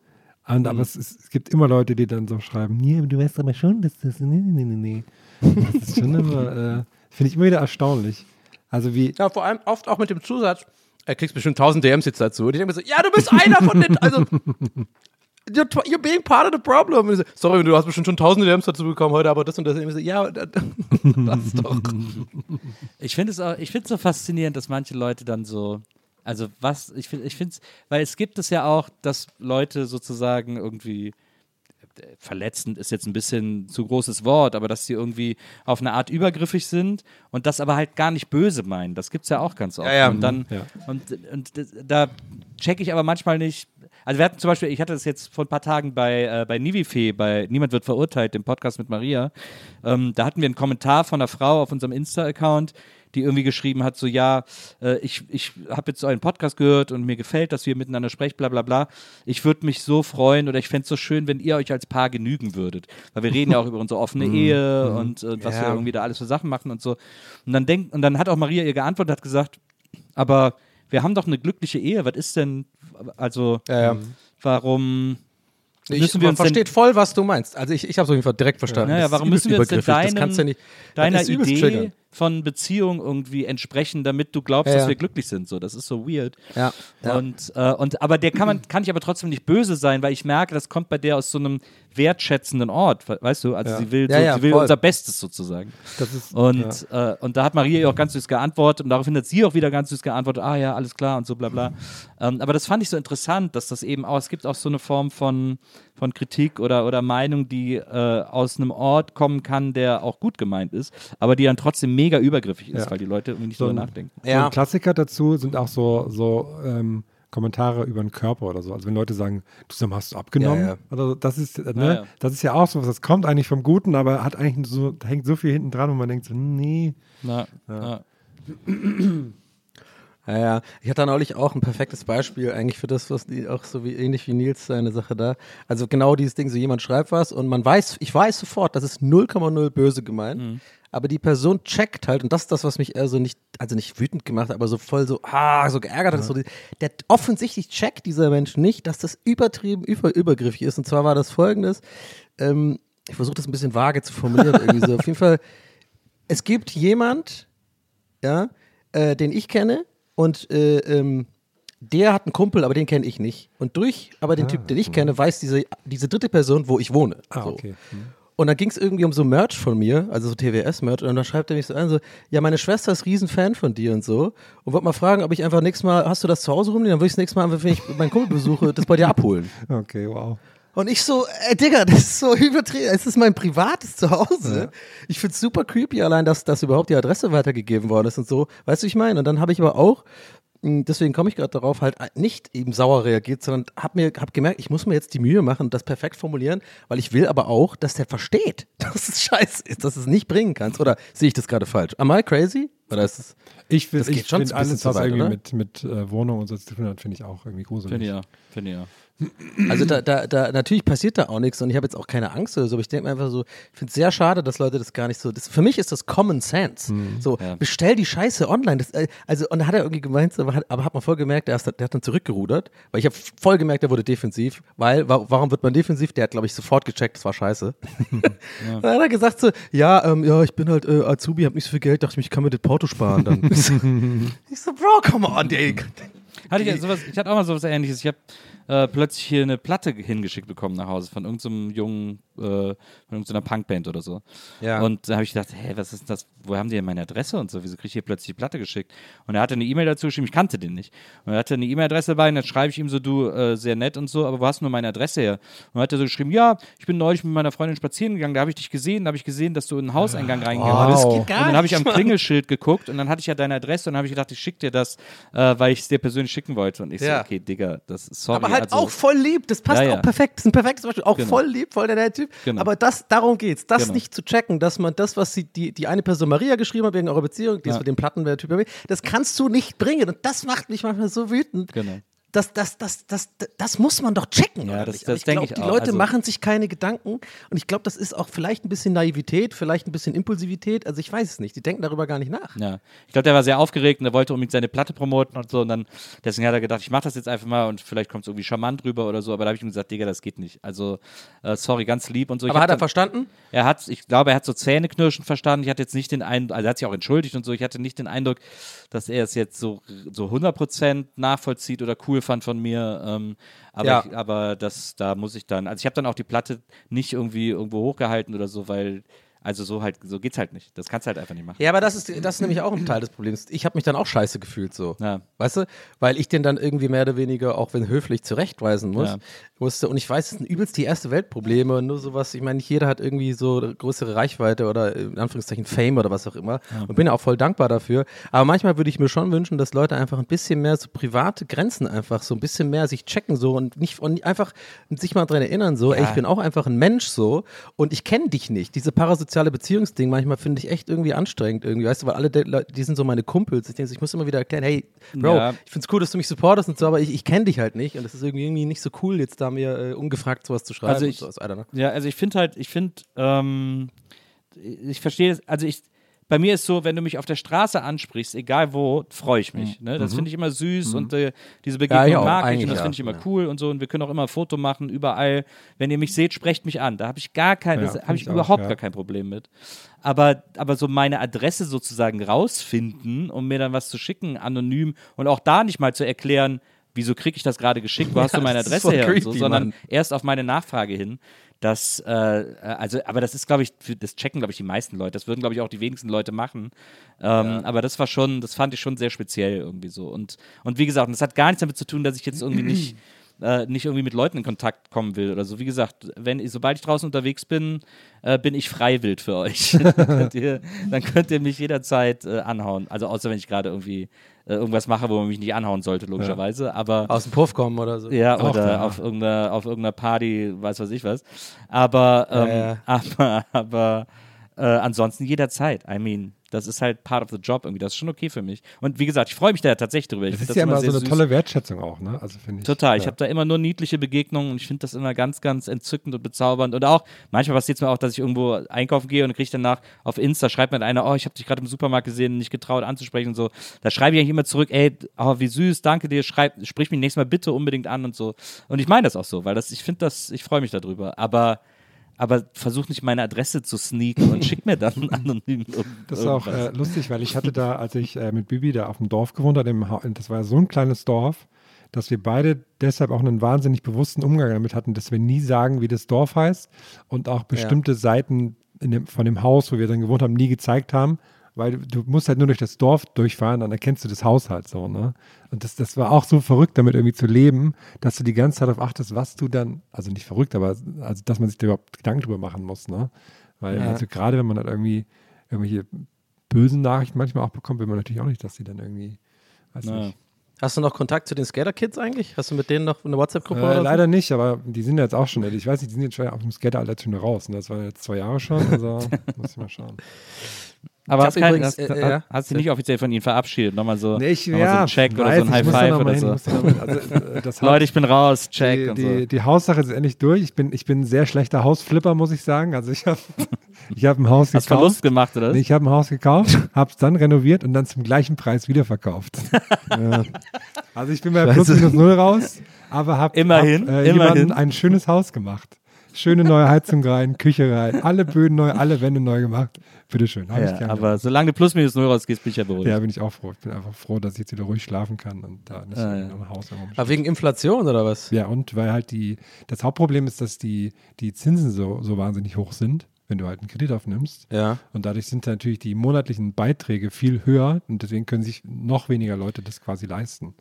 Und, Aber es, ist, es gibt immer Leute, die dann so schreiben, nee, aber du weißt aber schon, dass das, nee, nee, nee, nee. Das ist schon immer, äh, finde ich immer wieder erstaunlich. Also wie, Ja, vor allem oft auch mit dem Zusatz, er kriegst bestimmt 1000 DMs jetzt dazu. Und ich denke mir so, ja, du bist einer von den, also, you're, you're being part of the problem. So, Sorry, du hast bestimmt schon 1000 DMs dazu bekommen heute, aber das und das. Und ich so, ja, das doch. Ich finde es auch, ich finde es so faszinierend, dass manche Leute dann so, also was, ich finde, ich finde es, weil es gibt es ja auch, dass Leute sozusagen irgendwie verletzend ist jetzt ein bisschen zu großes Wort, aber dass sie irgendwie auf eine Art übergriffig sind und das aber halt gar nicht böse meinen. Das gibt es ja auch ganz oft. Ja, ja. Und dann, Ja. und, und da checke ich aber manchmal nicht, Also wir hatten zum Beispiel, ich hatte das jetzt vor ein paar Tagen bei, äh, bei Nivifee, bei Niemand wird verurteilt, dem Podcast mit Maria. Ähm, da hatten wir einen Kommentar von einer Frau auf unserem Insta-Account, die irgendwie geschrieben hat, so ja, äh, ich, ich habe jetzt euren Podcast gehört und mir gefällt, dass wir miteinander sprechen, bla bla bla. Ich würde mich so freuen oder ich fände es so schön, wenn ihr euch als Paar genügen würdet. Weil wir reden ja auch über unsere offene Ehe und äh, was Ja. wir irgendwie da alles für Sachen machen und so. Und dann denkt, und dann hat auch Maria ihr geantwortet, hat gesagt, aber wir haben doch eine glückliche Ehe. Was ist denn, also, Ja, ja. warum Ich, müssen wir man versteht voll, was du meinst. Also ich, ich habe es auf jeden Fall direkt verstanden. Naja, warum müssen wir uns denn nicht, deiner Idee triggernd. Von Beziehung irgendwie entsprechen, damit du glaubst, Ja, dass wir glücklich sind? So, das ist so weird. Ja. Und, äh, und aber der kann man, kann ich aber trotzdem nicht böse sein, weil ich merke, das kommt bei der aus so einem wertschätzenden Ort, we- weißt du? Also sie will, so, sie will voll. unser Bestes sozusagen. Das ist, Und, äh, und da hat Maria ihr auch ganz süß geantwortet und daraufhin hat sie auch wieder ganz süß geantwortet, ah ja, alles klar und so bla bla. Ähm, aber das fand ich so interessant, dass das eben auch, es gibt auch so eine Form von, von Kritik oder, oder Meinung, die äh, aus einem Ort kommen kann, der auch gut gemeint ist, aber die dann trotzdem mega übergriffig ist, Ja. weil die Leute irgendwie nicht So drüber nachdenken. So Ja. ein Klassiker dazu sind auch so, so ähm, Kommentare über den Körper oder so. Also wenn Leute sagen, du hast du abgenommen? Ja, ja. Oder so, das ist, äh, ne? Ja, ja. das ist ja auch so was, das kommt eigentlich vom Guten, aber hat eigentlich so, da hängt so viel hinten dran, wo man denkt, so, nee. Na, ja. Ja, ja. Ich hatte neulich auch ein perfektes Beispiel eigentlich für das, was die auch so wie ähnlich wie Nils seine Sache da. Also genau dieses Ding, so jemand schreibt was und man weiß, ich weiß sofort, das ist 0,0 böse gemeint. Mhm. Aber die Person checkt halt, und das ist das, was mich eher so nicht, also nicht wütend gemacht, aber so voll so, ah, so geärgert hat. So die, der offensichtlich checkt dieser Mensch nicht, dass das übertrieben über, übergriffig ist. Und zwar war das folgendes, ähm, ich versuche das ein bisschen vage zu formulieren, irgendwie so. Auf jeden Fall, es gibt jemand, ja, äh, den ich kenne und äh, ähm, der hat einen Kumpel, aber den kenne ich nicht. Und durch aber den Typ, den ich kenne, weiß diese, diese dritte Person, wo ich wohne. Ah, so. okay. Hm. Und dann ging es irgendwie um so Merch von mir, also so TWS-Merch. Und dann schreibt er mich so an, so, ja, meine Schwester ist riesen Fan von dir und so. Und wollte mal fragen, ob ich einfach nächstes Mal, hast du das zu Hause rumliegen? Dann würde ich das nächste Mal, wenn ich meinen Kumpel besuche, das bei dir abholen. Okay, wow. Und ich so, ey, Digga, das ist so übertrieben. Es ist mein privates Zuhause. Ich find's super creepy, allein, dass, dass überhaupt die Adresse weitergegeben worden ist und so. Weißt du, ich meine? Und dann habe ich aber auch, deswegen komme ich gerade darauf, halt nicht eben sauer reagiert, sondern hab mir hab gemerkt, ich muss mir jetzt die Mühe machen das perfekt formulieren, weil ich will aber auch, dass der versteht, dass es scheiße ist, dass du es nicht bringen kannst. Oder sehe ich das gerade falsch? Am I crazy? Oder ist es. Ich Das geht ich schon ein bisschen alles, zu was weit, irgendwie oder? mit, mit äh, Wohnung und so zu tun hat, finde ich auch irgendwie gruselig. Finde ich ja, finde ich ja. Also da, da, da, natürlich passiert da auch nichts und ich habe jetzt auch keine Angst oder so, aber ich denke mir einfach so, ich finde es sehr schade, dass Leute das gar nicht so, das, für mich ist das Common Sense. So, Ja. bestell die Scheiße online. Das, äh, also, und da hat er irgendwie gemeint, aber hat, aber hat man voll gemerkt, der, ist, der hat dann zurückgerudert, weil ich habe voll gemerkt, der wurde defensiv, weil, wa warum wird man defensiv? Der hat, glaube ich, sofort gecheckt, das war scheiße. Dann hat er gesagt so, ja, ähm, ja, ich bin halt äh, Azubi, hab nicht so viel Geld, dachte ich, mir, ich kann mir das Porto sparen dann. ich so, Bro, come on, ey. Hatte ich, ja sowas, ich hatte auch mal sowas ähnliches. Ich habe äh, plötzlich hier eine Platte hingeschickt bekommen nach Hause von irgendeinem jungen, äh, von irgendeiner Punkband oder so. Ja. Und da habe ich gedacht, hä, was ist das? Wo haben die denn meine Adresse und so? Wieso kriege ich hier plötzlich die Platte geschickt? Und er hatte eine E-Mail dazu geschrieben, ich kannte den nicht. Und er hatte eine E-Mail-Adresse dabei und dann schreibe ich ihm so, du, äh, sehr nett und so, aber wo hast du nur meine Adresse her? Und dann hat er so geschrieben, ja, ich bin neulich mit meiner Freundin spazieren gegangen, da habe ich dich gesehen, da habe ich gesehen, dass du in den Hauseingang reingegangen bist. das geht gar und dann habe ich am. Klingelschild geguckt und dann hatte ich ja deine Adresse und dann habe ich gedacht, ich schicke dir das, äh, weil ich es dir persönlich schicken wollte. Und ich Ja. so, okay, Digga, das ist sorry. Aber halt also, auch voll lieb, das passt Ja, ja. auch perfekt. Das ist ein perfektes Beispiel. Auch Genau. voll lieb, voll der nette Typ. Genau. Aber das, darum geht's. Das Genau. nicht zu checken, dass man das, was sie, die, die eine Person Maria geschrieben hat wegen eurer Beziehung, die ist mit dem Platten, der Typ, das kannst du nicht bringen. Und das macht mich manchmal so wütend. Das, das, das, das, das, muss man doch checken. Ja, das- das ich denk glaube, ich die auch. Leute Also- machen sich keine Gedanken. Und ich glaube, das ist auch vielleicht ein bisschen Naivität, vielleicht ein bisschen Impulsivität. Also ich weiß es nicht. Die denken darüber gar nicht nach. Ja, ich glaube, der war sehr aufgeregt und er wollte unbedingt seine Platte promoten und so. Und dann, deswegen hat er gedacht, ich mache das jetzt einfach mal und vielleicht kommt es irgendwie charmant rüber oder so. Aber da habe ich ihm gesagt, Digga, das geht nicht. Also, äh, sorry, ganz lieb und so. Ich Aber hat er dann- verstanden? Er hat, ich glaube, er hat so Zähneknirschen verstanden. Ich hatte jetzt nicht den Eindruck, also er hat sich auch entschuldigt und so. Ich hatte nicht den Eindruck, dass er es jetzt so, so 100% nachvollzieht oder cool fand von mir. Ähm, aber, Ja. ich, aber das, da muss ich dann, also ich habe dann auch die Platte nicht irgendwie irgendwo hochgehalten oder so, weil, Also so halt, so geht's halt nicht. Das kannst du halt einfach nicht machen. Ja, aber das ist, das ist nämlich auch ein Teil des Problems. Ich habe mich dann auch scheiße gefühlt so. Ja. Weißt du? Weil ich den dann irgendwie mehr oder weniger, auch wenn höflich, zurechtweisen muss, Ja. musste. Und ich weiß, es sind übelst die erste Weltprobleme und nur sowas. Ich meine, nicht jeder hat irgendwie so größere Reichweite oder in Anführungszeichen Fame oder was auch immer. Und bin ja auch voll dankbar dafür. Aber manchmal würde ich mir schon wünschen, dass Leute einfach ein bisschen mehr so private Grenzen einfach so ein bisschen mehr sich checken so und nicht und einfach sich mal dran erinnern so, ey, ich bin auch einfach ein Mensch so und ich kenne dich nicht. Diese parasoziale Beziehungsding manchmal finde ich echt irgendwie anstrengend irgendwie, weißt du, weil alle, Leute, die sind so meine Kumpels. Ich denke, ich muss immer wieder erklären, hey, Bro, Ja. ich finde es cool, dass du mich supportest und so, aber ich, ich kenne dich halt nicht und es ist irgendwie, irgendwie nicht so cool, jetzt da mir äh, ungefragt sowas zu schreiben. Also ich- sowas. Ja, also ich finde halt, ich finde, ähm, ich verstehe es, also ich, bei mir ist so, wenn du mich auf der Straße ansprichst, egal wo, freue ich mich. Ne? Das finde ich immer süß und äh, diese Begegnung Mhm. Ja, ich auch, mag ich und das ja. finde ich immer cool und so und wir können auch immer ein Foto machen, überall. Wenn ihr mich seht, sprecht mich an. Da habe ich gar kein, Ja, habe ich auch, überhaupt ja. gar kein Problem mit. Aber, aber so meine Adresse sozusagen rausfinden, um mir dann was zu schicken, anonym und auch da nicht mal zu erklären, wieso kriege ich das gerade geschickt, wo hast du meine Adresse her und so, creepy, sondern Mann. erst auf meine Nachfrage hin. Das, äh, also, aber das ist, glaube ich, für, das checken, glaube ich, die meisten Leute. Das würden, glaube ich, auch die wenigsten Leute machen. Ähm, Aber das war schon, das fand ich schon sehr speziell irgendwie so. Und, und wie gesagt, das hat gar nichts damit zu tun, dass ich jetzt irgendwie nicht, äh, nicht irgendwie mit Leuten in Kontakt kommen will oder so. Wie gesagt, wenn, sobald ich draußen unterwegs bin, äh, bin ich freiwild für euch. dann, könnt ihr, dann könnt ihr mich jederzeit äh, anhauen. Also außer wenn ich gerade irgendwie äh, irgendwas mache, wo man mich nicht anhauen sollte, logischerweise. Aber Aus dem Puff kommen oder so. ja, Auch oder da. auf irgendeiner, auf irgendeiner Party, weiß was ich was. Aber, ähm, Ja, ja. aber, aber äh, ansonsten jederzeit. I mean, das ist halt part of the job irgendwie. Das ist schon okay für mich. Und wie gesagt, ich freue mich da tatsächlich drüber. Ich Das ist ja immer so eine süß. tolle Wertschätzung auch, ne? Also finde ich. Total. Ich ja. habe da immer nur niedliche Begegnungen und ich finde das immer ganz, ganz entzückend und bezaubernd. Und auch, manchmal passiert es mir auch, dass ich irgendwo einkaufen gehe und kriege danach auf Insta, schreibt mir einer, oh, ich habe dich gerade im Supermarkt gesehen, nicht getraut anzusprechen und so. Da schreibe ich eigentlich immer zurück, ey, oh, wie süß, danke dir, schreib, sprich mich nächstes Mal bitte unbedingt an und so. Und ich meine das auch so, weil das, ich finde das, ich freue mich darüber. Aber, aber versuch nicht meine Adresse zu sneaken und schick mir dann anonym Das ist auch äh, lustig, weil ich hatte da, als ich äh, mit Bibi da auf dem Dorf gewohnt habe, das war so ein kleines Dorf, dass wir beide deshalb auch einen wahnsinnig bewussten Umgang damit hatten, dass wir nie sagen, wie das Dorf heißt und auch bestimmte Seiten in dem, von dem Haus, wo wir dann gewohnt haben, nie gezeigt haben, weil du, du musst halt nur durch das Dorf durchfahren, dann erkennst du das Haus halt so, ne? Und das, das war auch so verrückt, damit irgendwie zu leben, dass du die ganze Zeit darauf achtest, was du dann, also nicht verrückt, aber also, dass man sich da überhaupt Gedanken drüber machen muss, ne? Weil, also gerade wenn man halt irgendwie irgendwelche bösen Nachrichten manchmal auch bekommt, will man natürlich auch nicht, dass die dann irgendwie, weiß Ja. nicht. Hast du noch Kontakt zu den Skater-Kids eigentlich? Hast du mit denen noch eine WhatsApp-Gruppe Äh, oder so? leider nicht, aber die sind jetzt auch schon, ich weiß nicht, die sind jetzt schon auf dem Skateralter schon raus. Ne? Das waren jetzt zwei Jahre schon, also muss ich mal schauen. Aber hast, kein, übrigens, hast, äh, hast, hast du nicht offiziell von ihnen verabschiedet? Nochmal so, Nee, ich, nochmal so ja, ein Check oder weiß, so ein High Five oder hin, so. mal- also, äh, das Leute, ich bin raus, check die, und die, so. die Haussache ist endlich durch. Ich bin, ich bin ein sehr schlechter Hausflipper, muss ich sagen. Also ich habe ich hab ein Haus Hast gekauft. Verlust gemacht, oder? Nee, ich habe ein Haus gekauft, habe es dann renoviert und dann zum gleichen Preis wiederverkauft. ja. Also ich bin bei plus minus null raus, aber habe Immerhin, hab, äh, immerhin. ein schönes Haus gemacht. Schöne neue Heizung rein, Küche rein, alle Böden neu, alle Wände neu gemacht. Bitteschön. Hab ich Ja, gern aber solange du plus minus null rausgehst, bin ich ja beruhigt. ja, bin ich auch froh. Ich bin einfach froh, dass ich jetzt wieder ruhig schlafen kann und da nicht Ah, ja. einem Haus herum Aber wegen Inflation oder was? Ja, und weil halt die, das Hauptproblem ist, dass die, die Zinsen so, so wahnsinnig hoch sind, wenn du halt einen Kredit aufnimmst. Ja. Und dadurch sind natürlich die monatlichen Beiträge viel höher und deswegen können sich noch weniger Leute das quasi leisten.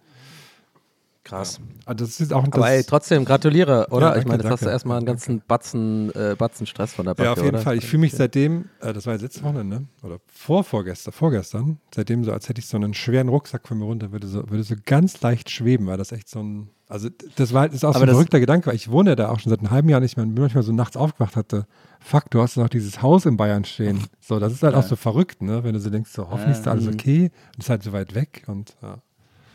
Krass. Also das ist auch das, Aber ey, trotzdem, gratuliere, oder? Ja, ich danke, meine, das hast du danke. erstmal einen ganzen Batzen, äh, Batzen Stress von der Backe, Ja, auf jeden oder? Fall. Ich fühle mich seitdem, äh, das war jetzt letztes Wochenende, oder vor, vorgestern, vorgestern, seitdem so, als hätte ich so einen schweren Rucksack von mir runter, würde so, würde so ganz leicht schweben, weil das echt so ein, also das war das ist auch so ein verrückter Gedanke, weil ich wohne ja da auch schon seit einem halben Jahr nicht mehr und bin manchmal so nachts aufgewacht hatte, fuck, du hast noch dieses Haus in Bayern stehen. So, das ist halt auch so verrückt, ne, wenn du so denkst, so, hoffentlich ist da alles okay und ist halt so weit weg und, ja.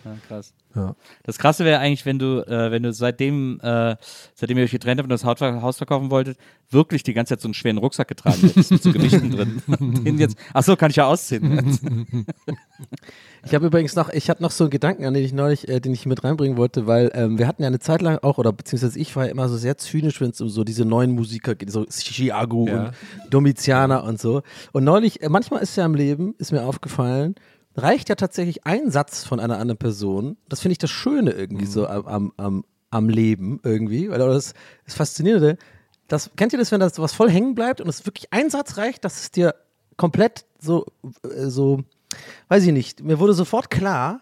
Ja, krass. Ja. Das Krasse wäre eigentlich, wenn du, äh, wenn du seitdem, äh, seitdem ihr euch getrennt habt und das Haus verkaufen wolltet, wirklich die ganze Zeit so einen schweren Rucksack getragen hättest mit so Gewichten drin. Den jetzt, ach so, kann ich ja ausziehen. Ich habe übrigens noch, ich hatte noch so einen Gedanken, an den ich neulich, äh, den ich mit reinbringen wollte, weil ähm, wir hatten ja eine Zeit lang auch, oder beziehungsweise ich war ja immer so sehr zynisch, wenn es um so diese neuen Musiker geht, so Chiago Ja. und Domizianer und so. Und neulich, äh, manchmal ist ja im Leben, ist mir aufgefallen, reicht ja tatsächlich ein Satz von einer anderen Person. Das finde ich das Schöne irgendwie so am, am, am, Leben irgendwie, weil oder das, das Faszinierende. Das, kennt ihr das, wenn das was voll hängen bleibt und es wirklich ein Satz reicht, dass es dir komplett so, äh, so, weiß ich nicht, mir wurde sofort klar,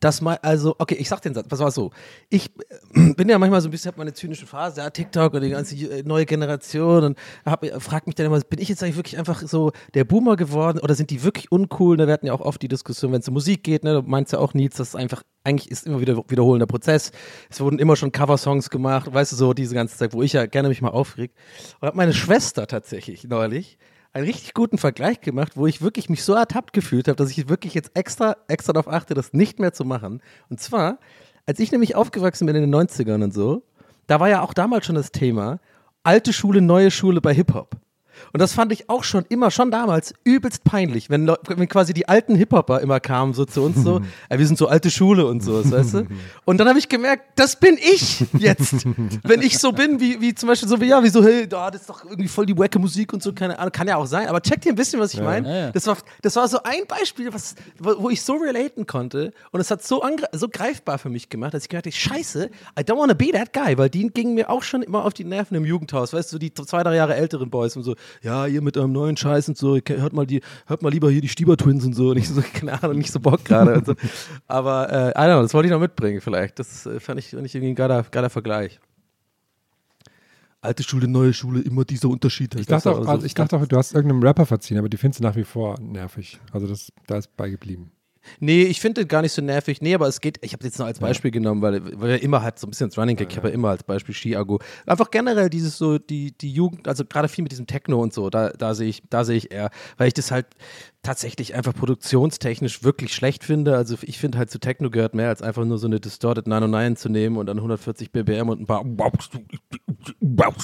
dass mal, also, okay, ich sag den Satz, was war so? Ich äh, bin ja manchmal so ein bisschen, hab meine zynische Phase, ja, TikTok und die ganze äh, neue Generation und hab, äh, frag mich dann immer, bin ich jetzt eigentlich wirklich einfach so der Boomer geworden oder sind die wirklich uncool? Da werden ja auch oft die Diskussion, wenn es um Musik geht, ne, du meinst ja auch Nils, das ist einfach, eigentlich ist immer wieder wiederholender Prozess. Es wurden immer schon Coversongs gemacht, weißt du, so diese ganze Zeit, wo ich ja gerne mich mal aufreg. Und hab meine Schwester tatsächlich neulich einen richtig guten Vergleich gemacht, wo ich wirklich mich so ertappt gefühlt habe, dass ich wirklich jetzt extra, extra darauf achte, das nicht mehr zu machen. Und zwar, als ich nämlich aufgewachsen bin in den 90ern und so, da war ja auch damals schon das Thema alte Schule, neue Schule bei Hip-Hop. Und das fand ich auch schon immer, schon damals, übelst peinlich, wenn, wenn quasi die alten Hip-Hopper immer kamen, so zu uns so, äh, wir sind so alte Schule und so, weißt du? Und dann habe ich gemerkt, das bin ich jetzt. wenn ich so bin, wie, wie zum Beispiel so, wie, ja, wie so, hey, da, das ist doch irgendwie voll die wacke Musik und so, keine Ahnung, kann ja auch sein, aber checkt ihr ein bisschen, was ich meine? Ja, ja. Das, war, das war so ein Beispiel, was, wo ich so relaten konnte und es hat so, so greifbar für mich gemacht, dass ich gedacht habe, scheiße, I don't wanna be that guy, weil die gingen mir auch schon immer auf die Nerven im Jugendhaus, weißt du, die zwei, drei Jahre älteren Boys und so, ja, ihr mit eurem neuen Scheiß und so, hört mal, die, hört mal lieber hier die Stieber Twins und so und ich so, keine Ahnung, nicht so Bock gerade so. Aber, äh, I don't know, das wollte ich noch mitbringen vielleicht, das äh, fand, ich, fand ich irgendwie ein geiler, geiler Vergleich. Alte Schule, neue Schule, immer dieser Unterschied. Ich dachte, auch, also ich dachte auch, du hast irgendeinem Rapper verziehen, aber die findest du nach wie vor nervig. Also das, da ist beigeblieben. Nee, ich finde den gar nicht so nervig. Nee, aber es geht, ich habe jetzt noch als Beispiel genommen, weil, weil er immer halt so ein bisschen ins Running Gag, ich habe ja immer als Beispiel Skiago. Einfach generell dieses so, die, die Jugend, also gerade viel mit diesem Techno und so, da, da sehe ich, da sehe ich eher, weil ich das halt tatsächlich einfach produktionstechnisch wirklich schlecht finde. Also ich finde halt zu Techno gehört mehr als einfach nur so eine Distorted 909 zu nehmen und dann 140 BBM und ein paar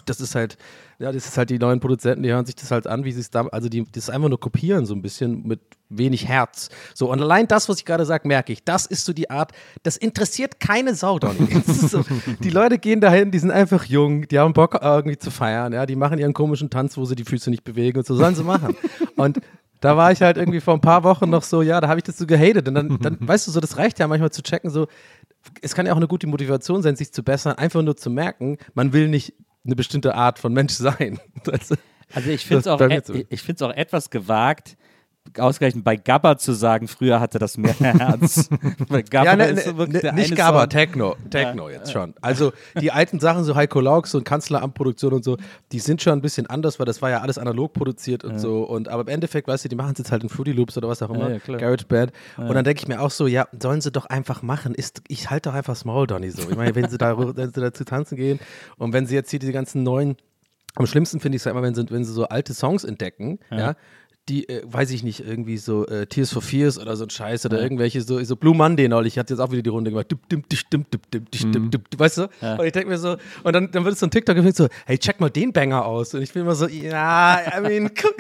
das ist halt, ja, das ist halt die neuen Produzenten, die hören sich das halt an, wie sie es da, also die das einfach nur kopieren so ein bisschen mit wenig Herz. So und allein das, was ich gerade sage, merke ich, das ist so die Art, das interessiert keine Sau, Donny. So, die Leute gehen dahin, die sind einfach jung, die haben Bock irgendwie zu feiern, ja, die machen ihren komischen Tanz, wo sie die Füße nicht bewegen und so sollen sie machen. Und da war ich halt irgendwie vor ein paar Wochen noch so, ja, da habe ich das so gehatet. Und dann, dann, weißt du, so, das reicht ja manchmal zu checken, so, es kann ja auch eine gute Motivation sein, sich zu bessern, einfach nur zu merken, man will nicht eine bestimmte Art von Mensch sein. Du? Also ich finde es Das auch, et- ich find's auch etwas gewagt, ausgerechnet bei Gabba zu sagen, früher hatte das mehr Herz. Bei Gabba Ja, ne, ist so ne, wirklich ne, der nicht eine Gabba, Song. Techno, Techno jetzt schon. Also die alten Sachen, so Heiko Laux und Kanzleramtproduktion und so, die sind schon ein bisschen anders, weil das war ja alles analog produziert und so. Und aber im Endeffekt, weißt du, die machen es jetzt halt in Fruity Loops oder was auch immer, Ja, ja. GarageBand. Und dann denke ich mir auch so, ja, sollen sie doch einfach machen. Ist, ich halte doch einfach Small Donny so. Ich meine, wenn sie da, wenn sie da zu tanzen gehen und wenn sie jetzt hier diese ganzen neuen am schlimmsten finde ich es ja immer, wenn sie, wenn sie so alte Songs entdecken, ja, die, äh, weiß ich nicht, irgendwie so äh, Tears for Fears oder so ein Scheiß oder irgendwelche, so, so Blue Monday neulich, hat jetzt auch wieder die Runde gemacht, dup, disch, dup, dup, dup, disch, dup, dup, dup, weißt du? Und ich denke mir so, und dann, dann wird es so ein TikTok gefilmt, so, hey, check mal den Banger aus. Und ich bin immer so, ja, I mean, guck.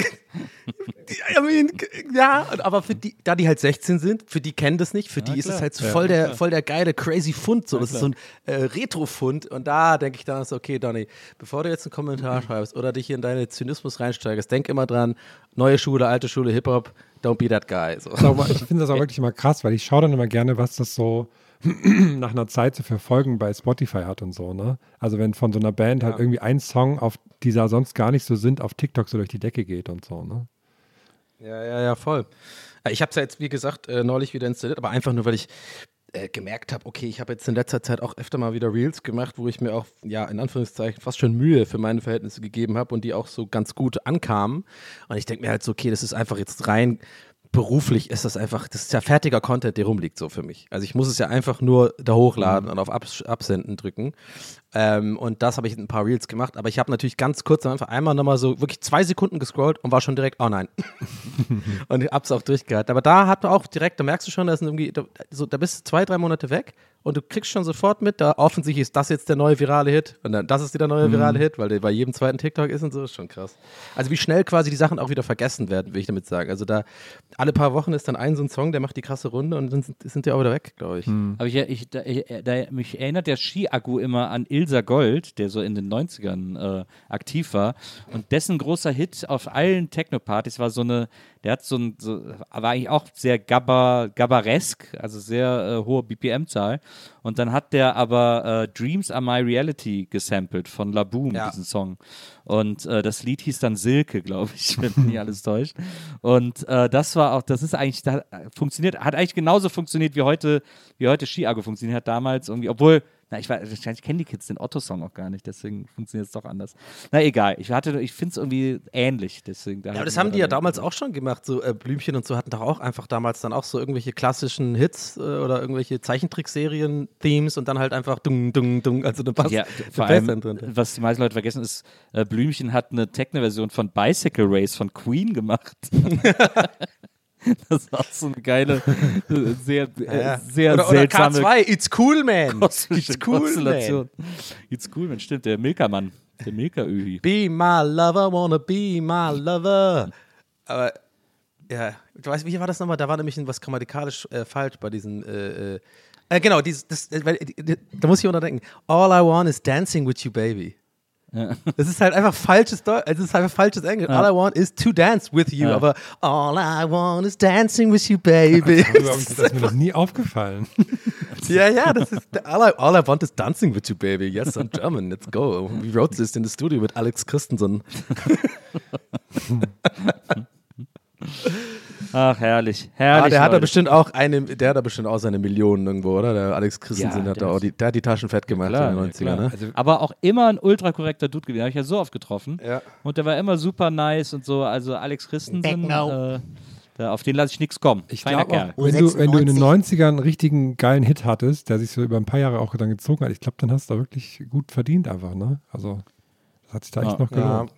I mean, ja, aber für die, da die halt 16 sind, für die kennen das nicht, für die ist es halt so voll, der, voll der geile, crazy Fund, so, das ist so ein äh, Retro-Fund. Und da denke ich dann so, okay, Donny, bevor du jetzt einen Kommentar schreibst oder dich hier in deine Zynismus reinsteigerst, denk immer dran, neue Schule, alte Schule, Hip-Hop, don't be that guy. So. Ich finde das auch wirklich immer krass, weil ich schaue dann immer gerne, was das so nach einer Zeit zu verfolgen bei Spotify hat und so, ne? Also wenn von so einer Band halt irgendwie ein Song, auf die da sonst gar nicht so sind, auf TikTok so durch die Decke geht und so, ne? Ja, ja, ja, voll. Äh, Ich habe es ja jetzt, wie gesagt, äh, neulich wieder installiert, aber einfach nur, weil ich äh, gemerkt habe, okay, ich habe jetzt in letzter Zeit auch öfter mal wieder Reels gemacht, wo ich mir auch, ja, in Anführungszeichen fast schon Mühe für meine Verhältnisse gegeben habe und die auch so ganz gut ankamen. Und ich denke mir halt so, okay, das ist einfach jetzt rein beruflich ist das einfach, das ist ja fertiger Content, der rumliegt so für mich. Also ich muss es ja einfach nur da hochladen und auf Abs Absenden drücken. Ähm, und das habe ich in ein paar Reels gemacht, aber ich habe natürlich ganz kurz am Anfang einmal nochmal so wirklich zwei Sekunden gescrollt und war schon direkt, oh nein. und hab's auch durchgehalten. Aber da hat man auch direkt, da merkst du schon, da, ist irgendwie, da, so, da bist du zwei, drei Monate weg und du kriegst schon sofort mit, da offensichtlich ist das jetzt der neue virale Hit und dann das ist wieder der neue virale Hit, weil der bei jedem zweiten TikTok ist und so, ist schon krass. Also wie schnell quasi die Sachen auch wieder vergessen werden, will ich damit sagen. Also da alle paar Wochen ist dann ein so ein Song, der macht die krasse Runde und dann sind, sind die auch wieder weg, glaube ich. Aber ich, ich, da, ich, da, mich erinnert der Ski-Akku immer an Ilsa Gold, der so in den 90ern äh, aktiv war. Und dessen großer Hit auf allen Techno-Partys war so eine, Der hat so ein, so, war eigentlich auch sehr gabber, gabbaresk, also sehr äh, hohe BPM-Zahl. Und dann hat der aber äh, Dreams Are My Reality gesampelt von Laboom, Ja. diesen Song. Und äh, das Lied hieß dann Silke, glaube ich, wenn mich nicht alles täuscht. Und äh, das war auch, das ist eigentlich, da, funktioniert, hat eigentlich genauso funktioniert wie heute, wie heute Ski-Argo funktioniert hat damals irgendwie, obwohl, na, ich, weiß, wahrscheinlich kennen die Kids den Otto-Song auch gar nicht, deswegen funktioniert es doch anders. Na egal, ich hatte, ich finde es irgendwie ähnlich, deswegen. Ja, aber das haben die ja damals auch schon gemacht. So äh, Blümchen und so hatten doch auch einfach damals dann auch so irgendwelche klassischen Hits äh, oder irgendwelche Zeichentrickserien-Themes und dann halt einfach dung, dung, dung, also eine Bass. Ja, vor Bass allem, drin. was die meisten Leute vergessen, ist, äh, Blümchen hat eine Techno-Version von Bicycle Race von Queen gemacht. das auch so eine geile, sehr, äh, Ja. sehr oder, oder seltsame K2, It's Cool Man. It's cool, man. It's cool, man, stimmt, der Milka-Mann, der Milka-Öhi. Be my lover, wanna be my lover. Aber, ja, du weißt, wie war das nochmal? Da war nämlich was grammatikalisch äh, falsch bei diesen, äh, äh, äh, genau, dieses, das, äh, da muss ich immer denken. All I want is dancing with you, baby. Das ist halt einfach falsches Deutsch, es ist einfach falsches Englisch. All I want is to dance with you, Ja. aber all I want is dancing with you, baby. Das ist mir noch nie aufgefallen. ja, ja, das ist all I, all I want is dancing with you, baby. Yes, I'm German. Let's go. We wrote this in the studio with Alex Christensen. Ach, herrlich, herrlich. Ah, der hat da bestimmt auch eine, der hat da bestimmt auch seine Millionen irgendwo, oder? Der Alex Christensen Ja, hat da auch die, der hat die Taschen fett gemacht Klar, in den ja, 90ern, klar. ne? Also, Aber auch immer ein ultra korrekter Dude gewesen. Habe ich ja so oft getroffen. Ja. Und der war immer super nice und so. Also Alex Christensen, äh, da, auf den lasse ich nichts kommen. Ich glaube wenn du, wenn du in den 90ern einen richtigen geilen Hit hattest, der sich so über ein paar Jahre auch dann gezogen hat, ich glaube, dann hast du da wirklich gut verdient einfach, ne? Also, das hat sich da echt Ja. noch Ja. gelohnt.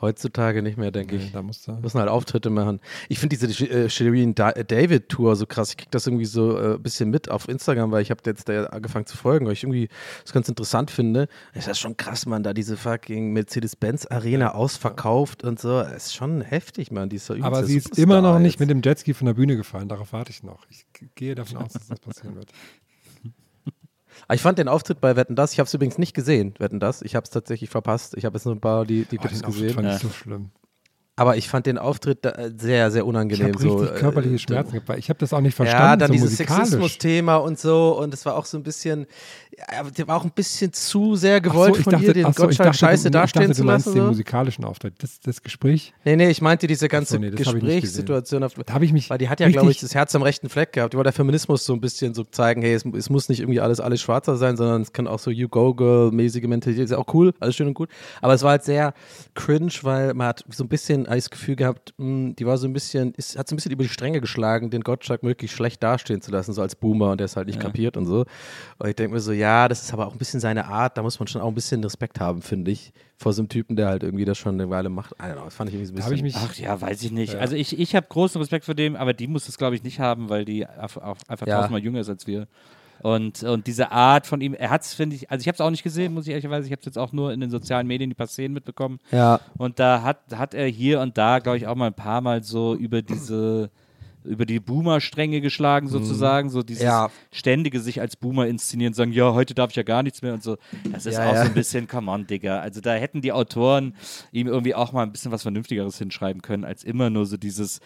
Heutzutage nicht mehr, denke Nee, ich. da musst du. Müssen halt Auftritte machen. Ich finde diese äh, Shireen Da- David Tour so krass. Ich krieg das irgendwie so ein äh, bisschen mit auf Instagram, weil ich habe jetzt da angefangen zu folgen, weil ich irgendwie das ganz interessant finde. Ist schon krass, man, da diese fucking Mercedes-Benz Arena ausverkauft und so. Ist schon heftig, man. Die ist so Aber sie ist Superstar immer noch nicht jetzt. mit dem Jetski von der Bühne gefallen. Darauf warte ich noch. Ich gehe davon aus, dass das passieren wird. Aber Ich fand den Auftritt bei Wetten Das, ich habe es übrigens nicht gesehen, Wetten Das. Ich habe es tatsächlich verpasst. Ich habe jetzt nur ein paar die, die Oh, Clips gesehen. fand Ja. ich so schlimm. Aber ich fand den Auftritt äh, sehr, sehr Ich unangenehm. habe so, äh, körperliche äh, Schmerzen gehabt, ich habe das auch nicht verstanden. Ja, dann so dieses. Sexismus-Thema und so. Und es war auch so ein bisschen, ja, der war auch ein bisschen zu sehr so, gewollt ich von dachte, dir, den so, ich Gottschalk dachte, scheiße du, dastehen ich dachte, zu du meinst lassen. den So. musikalischen Auftritt. Das, das Gespräch, Nee, nee, ich meinte diese ganze so, nee, ich. Gesprächssituation. Auf, da habe ich mich weil die hat ja, glaube ich, das Herz am rechten Fleck gehabt. Die wollte der Feminismus so ein bisschen so zeigen, hey, es, es muss nicht irgendwie alles, alles schwarzer sein, sondern es kann auch so You-Go-Girl-mäßige Mentalität, ist ja auch cool, alles schön und gut. Aber es war halt sehr cringe, weil man hat so ein bisschen das Gefühl gehabt, mh, die war so ein bisschen, ist, hat so ein bisschen über die Stränge geschlagen, den Gottschalk möglichst schlecht dastehen zu lassen, so als Boomer und der es halt nicht kapiert und so. Und ich denke mir so, ja, das ist aber auch ein bisschen seine Art, da muss man schon auch ein bisschen Respekt haben, finde ich, vor so einem Typen, der halt irgendwie das schon eine Weile macht. I don't know, das fand ich irgendwie so ein bisschen. habe ich mich, Ach ja, weiß ich nicht. Also ich, ich habe großen Respekt vor dem, aber die muss das, glaube ich, nicht haben, weil die auf, auf, einfach Ja. tausendmal jünger ist als wir. Und, und diese Art von ihm, er hat es, finde ich, also ich habe es auch nicht gesehen, muss ich ehrlicherweise, ich habe es jetzt auch nur in den sozialen Medien, die passieren, mitbekommen. ja. Und da hat, hat er hier und da, glaube ich, auch mal ein paar Mal so über diese, über die Boomer-Stränge geschlagen, sozusagen. So dieses Mhm. Ja. ständige sich als Boomer inszenieren, sagen, ja, heute darf ich ja gar nichts mehr und so. Das ist Ja, auch ja. so ein bisschen, come on, Digga. Also da hätten die Autoren ihm irgendwie auch mal ein bisschen was Vernünftigeres hinschreiben können, als immer nur so dieses,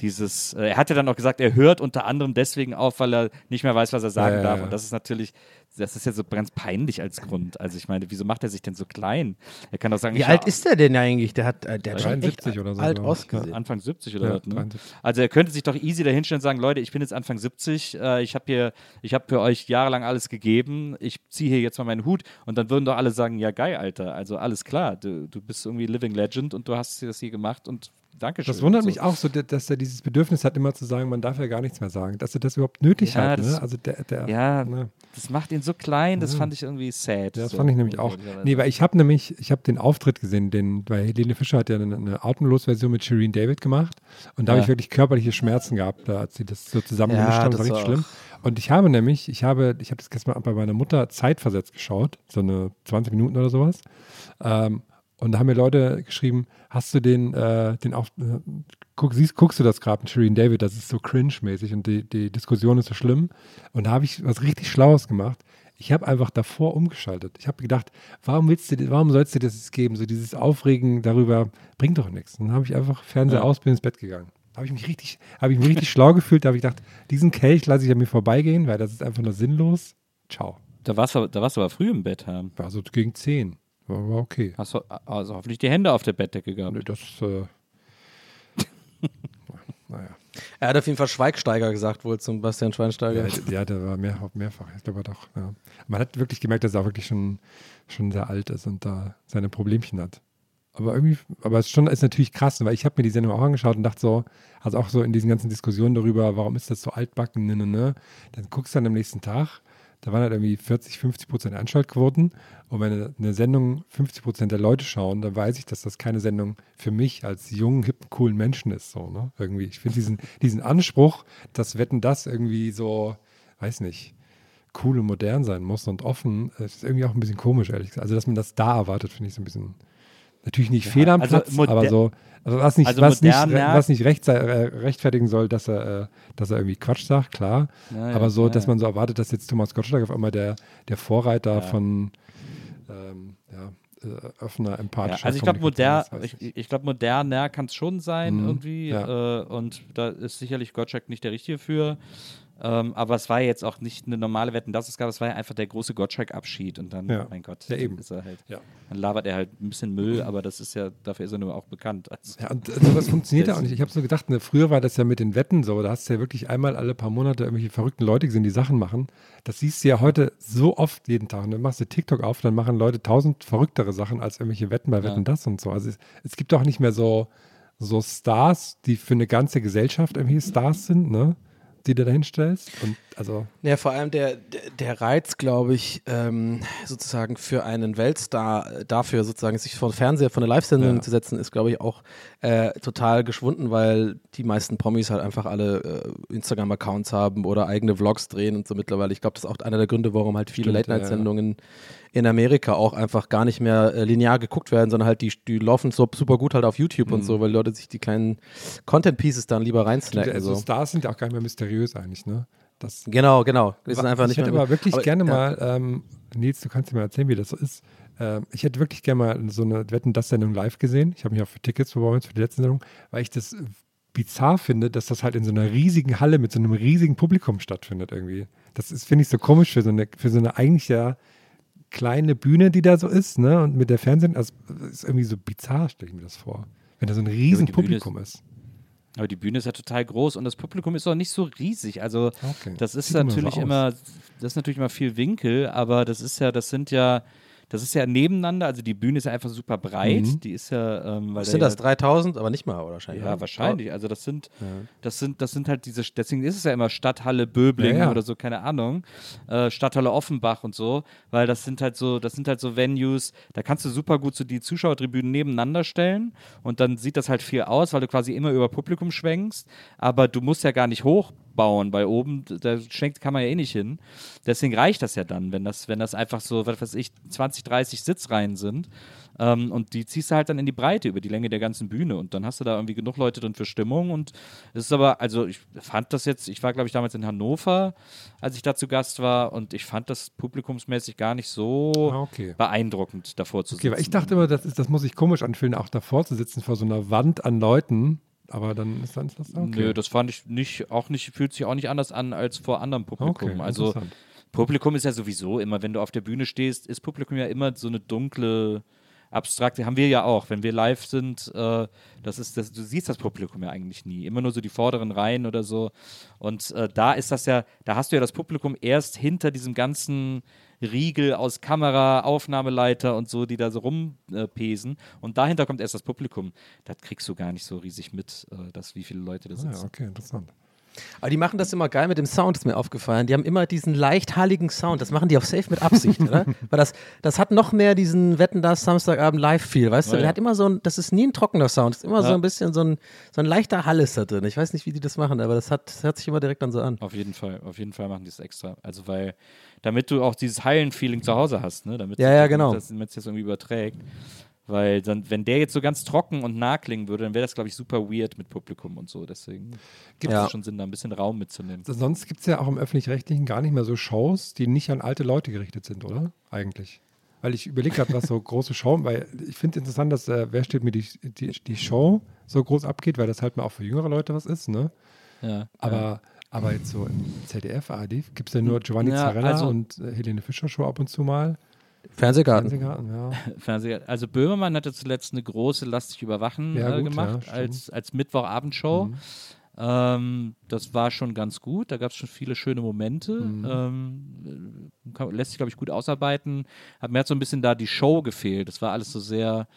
dieses, äh, er hat ja dann auch gesagt, er hört unter anderem deswegen auf, weil er nicht mehr weiß, was er sagen darf. Und das ist natürlich, das ist ja so ganz peinlich als Grund. Also ich meine, wieso macht er sich denn so klein? Er kann doch sagen, Wie ich alt ist der denn eigentlich? Der hat, äh, der hat schon 73 echt oder so, alt ausgesehen. Anfang 70 oder Ja, was, ne? 73. Also er könnte sich doch easy dahinstellen und sagen, Leute, ich bin jetzt Anfang 70, äh, ich habe hier, ich habe für euch jahrelang alles gegeben, ich ziehe hier jetzt mal meinen Hut und dann würden doch alle sagen, ja geil, Alter, also alles klar, du, du bist irgendwie Living Legend und du hast das hier gemacht und Dankeschön. das wundert so. mich auch so, dass- er dieses Bedürfnis hat, immer zu sagen, man darf ja gar nichts mehr sagen. Dass er das überhaupt nötig Ja, hat. das- Ne? Also der, der, Ja, ne? das macht ihn so klein, das Ja. fand ich irgendwie sad. Ja, das so, fand ich nämlich auch. Nee, weil ich habe nämlich, ich habe den Auftritt gesehen, den, weil Helene Fischer hat ja eine, eine Atemlos-Version mit Shireen David gemacht und da habe ich wirklich körperliche Schmerzen gehabt, da, als sie das so zusammengemischt haben, das war richtig schlimm. Und ich habe nämlich, ich habe, ich habe das gestern bei meiner Mutter zeitversetzt geschaut, so eine 20 Minuten oder sowas. Ähm, und da haben mir Leute geschrieben, hast du den, äh, den auf, äh, guck, siehst, guckst du das gerade mit Shireen David, das ist so cringe-mäßig und die, die Diskussion ist so schlimm. Und da habe ich was richtig Schlaues gemacht. Ich habe einfach davor umgeschaltet. Ich habe gedacht, warum willst du, warum sollst du das jetzt geben? So dieses Aufregen darüber bringt doch nichts. Dann habe ich einfach Fernseher Ja. aus, bin ins Bett gegangen. Habe ich mich richtig, habe ich mich richtig schlau gefühlt. Da habe ich gedacht, diesen Kelch lasse ich an mir vorbeigehen, weil das ist einfach nur sinnlos. Ciao. Da warst du, da warst du aber früh im Bett haben. War so gegen 10. War, war okay. Hast du also hoffentlich die Hände auf der Bettdecke gehabt. Nö, Das, äh, naja. Er hat auf jeden Fall Schweigsteiger gesagt, wohl zum Bastian Schweinsteiger. Ja, ja, der war mehr, mehrfach. Ich glaube doch. Ja. Man hat wirklich gemerkt, dass er auch wirklich schon, schon sehr alt ist und da seine Problemchen hat. Aber irgendwie, aber es ist schon ist natürlich krass, weil ich habe mir die Sendung auch angeschaut und dachte so, also auch so in diesen ganzen Diskussionen darüber, warum ist das so altbacken, ne, ne, ne. Dann guckst du dann am nächsten Tag, da waren halt irgendwie 40, 50 Prozent Einschaltquoten. Und wenn eine- Sendung 50 Prozent der Leute schauen, dann weiß ich, dass das keine Sendung für mich als jungen, hippen, coolen Menschen ist. So, ne? Irgendwie. Ich finde diesen, diesen Anspruch, dass Wetten das irgendwie so, weiß nicht, cool und modern sein muss und offen, ist irgendwie auch ein bisschen komisch, ehrlich gesagt. Also, dass man das da erwartet, finde ich so ein bisschen. Natürlich nicht fehl am also Platz, moder- aber so, also was nicht, also was nicht, was nicht recht, äh, rechtfertigen soll, dass er, äh, dass er irgendwie Quatsch sagt, klar. Ja, ja, aber so, ja, dass ja. man so erwartet, dass jetzt Thomas Gottschalk auf einmal der, der Vorreiter Ja. von ähm, ja, äh, offener, Ja, empathischer also ich glaube, Kommunikation moder, ist, weiß ich, ich glaube, moderner kann es schon sein Mhm, irgendwie. ja. Äh, und da ist sicherlich Gottschalk nicht der Richtige für. Ähm, aber es war jetzt auch nicht eine normale Wetten, das es gab, es war ja einfach der große Gottschalk-Abschied und dann, Ja. mein Gott, Ja, eben. ist er halt, Ja. dann labert er halt ein bisschen Müll, aber das ist ja, dafür ist er nur auch bekannt. Also, Ja, und sowas funktioniert ja auch nicht. Ich habe so gedacht, ne, früher war das ja mit den Wetten so, da hast du ja wirklich einmal alle paar Monate irgendwelche verrückten Leute gesehen, die Sachen machen. Das siehst du ja heute so oft jeden Tag. Und dann machst du TikTok auf, dann machen Leute tausend verrücktere Sachen als irgendwelche Wetten bei Wetten das und so. Also es, es gibt auch nicht mehr so, so Stars, die für eine ganze Gesellschaft irgendwie Stars sind, ne? Die du da hinstellst. Und also, Ja, vor allem der, der, der Reiz, glaube ich, ähm, sozusagen für einen Weltstar äh, dafür sozusagen sich vor Fernseher, vor eine Live-Sendung Ja. zu setzen, ist, glaube ich, auch äh, total geschwunden, weil die meisten Promis halt einfach alle äh, Instagram-Accounts haben oder eigene Vlogs drehen und so mittlerweile. Ich glaube, das ist auch einer der Gründe, warum halt viele Stimmt, ja, Late-Night-Sendungen in Amerika auch einfach gar nicht mehr äh, linear geguckt werden, sondern halt die, die laufen so super gut halt auf YouTube und Mhm. so, weil Leute sich die kleinen Content-Pieces dann lieber reinsnacken. also so. Stars sind ja auch gar nicht mehr mysteriös eigentlich, ne? Das, Genau, genau. Sind einfach ich nicht hätte mehr- aber wirklich aber- gerne ja. mal, ähm, Nils, du kannst dir mal erzählen, wie das so ist. Ähm, ich hätte wirklich gerne mal so eine Wetten, das Sendung live gesehen. Ich habe mich auch für Tickets beworben für die letzte Sendung, weil ich das bizarr finde, dass das halt in so einer riesigen Halle mit so einem riesigen Publikum stattfindet irgendwie. Das ist, finde ich, so komisch für so eine, für so eine eigentlich ja kleine Bühne, die da so ist, ne? Und mit der Fernsehen, also das ist irgendwie so bizarr, stelle ich mir das vor. Wenn da so ein riesen Bühne ist- Publikum ist. Aber die Bühne ist ja total groß und das Publikum ist auch nicht so riesig. Also Okay. das ist Sieht immer so natürlich aus. immer, das ist natürlich immer viel Winkel, aber das ist ja, das sind ja, das ist ja nebeneinander. Also die Bühne ist ja einfach super breit. Mhm. Die ist ja, ähm, Was da sind ja, das? 3000? Aber nicht mal, oder wahrscheinlich. Ja, wahrscheinlich. Also das sind, das sind, das sind halt diese, deswegen ist es ja immer Stadthalle Böbling Ja, ja. oder so, keine Ahnung. Äh, Stadthalle Offenbach und so, weil das sind halt so, das sind halt so Venues, da kannst du super gut so die Zuschauertribünen nebeneinander stellen und dann sieht das halt viel aus, weil du quasi immer über Publikum schwenkst, aber du musst ja gar nicht hochbauen, weil oben, da schwenkt kann man ja eh nicht hin. Deswegen reicht das ja dann, wenn das, wenn das einfach so, was weiß ich, 20, 30 Sitzreihen sind. Ähm, und die ziehst du halt dann in die Breite über die Länge der ganzen Bühne und dann hast du da irgendwie genug Leute drin für Stimmung und es ist aber, also ich fand das jetzt, ich war glaube ich damals in Hannover, als ich da zu Gast war und ich fand das publikumsmäßig gar nicht so Ah, okay. beeindruckend davor zu Okay, sitzen. weil ich dachte immer, das, ist, das muss sich komisch anfühlen, auch davor zu sitzen vor so einer Wand an Leuten. Aber dann ist dann das okay. Nö, das fand ich nicht, auch nicht, fühlt sich auch nicht anders an als vor anderem Publikum. Okay, also. Publikum ist ja sowieso immer, wenn du auf der Bühne stehst, ist Publikum ja immer so eine dunkle, abstrakte, haben wir ja auch, wenn wir live sind, äh, das ist, das, du siehst das Publikum ja eigentlich nie, immer nur so die vorderen Reihen oder so. Und äh, da ist das ja, da hast du ja das Publikum erst hinter diesem ganzen Riegel aus Kamera, Aufnahmeleiter und so, die da so rumpesen. und dahinter kommt erst das Publikum. Das kriegst du gar nicht so riesig mit, äh, dass wie viele Leute da Ah, sitzen. ja, okay, interessant. Aber die machen das immer geil mit dem Sound, ist mir aufgefallen. Die haben immer diesen leicht halligen Sound. Das machen die auf Safe mit Absicht, oder? Weil das, das hat noch mehr diesen Wetten das Samstagabend Live-Feel, weißt du? Ja, ja. Der hat immer so ein, das ist nie ein trockener Sound. Das ist immer so Ja. ein bisschen so ein, so ein leichter Hall ist da drin. Ich weiß nicht, wie die das machen, aber das, hat, das hört sich immer direkt dann so an. Auf jeden Fall, auf jeden Fall machen die es extra. Also weil, damit du auch dieses Hallen-Feeling zu Hause hast, ne? Damit Ja, ja, genau. Damit es das irgendwie überträgt. Weil dann, wenn der jetzt so ganz trocken und nah klingen würde, dann wäre das, glaube ich, super weird mit Publikum und so. Deswegen gibt Ja. es schon Sinn, da ein bisschen Raum mitzunehmen. Sonst gibt es ja auch im Öffentlich-Rechtlichen gar nicht mehr so Shows, die nicht an alte Leute gerichtet sind, oder? Eigentlich. Weil ich überlege gerade, was so große Show, weil ich finde interessant, dass äh, Wer steht mir die, die, die Show so groß abgeht, weil das halt mal auch für jüngere Leute was ist, ne? Ja, Aber, aber jetzt so im ZDF, ARD, gibt es ja nur Giovanni Ja, Zarella also- und äh, Helene Fischer Show ab und zu mal. Fernsehgarten. Fernsehgarten, ja. Fernseher. Also Böhmermann hatte zuletzt eine große Lass dich überwachen Ja, äh, gut, gemacht ja, als, als Mittwochabendshow. Mhm. Ähm, das war schon ganz gut. Da gab es schon viele schöne Momente. Mhm. Ähm, äh, kann, lässt sich, glaube ich, gut ausarbeiten. Hat mir hat so ein bisschen da die Show gefehlt. Das war alles so sehr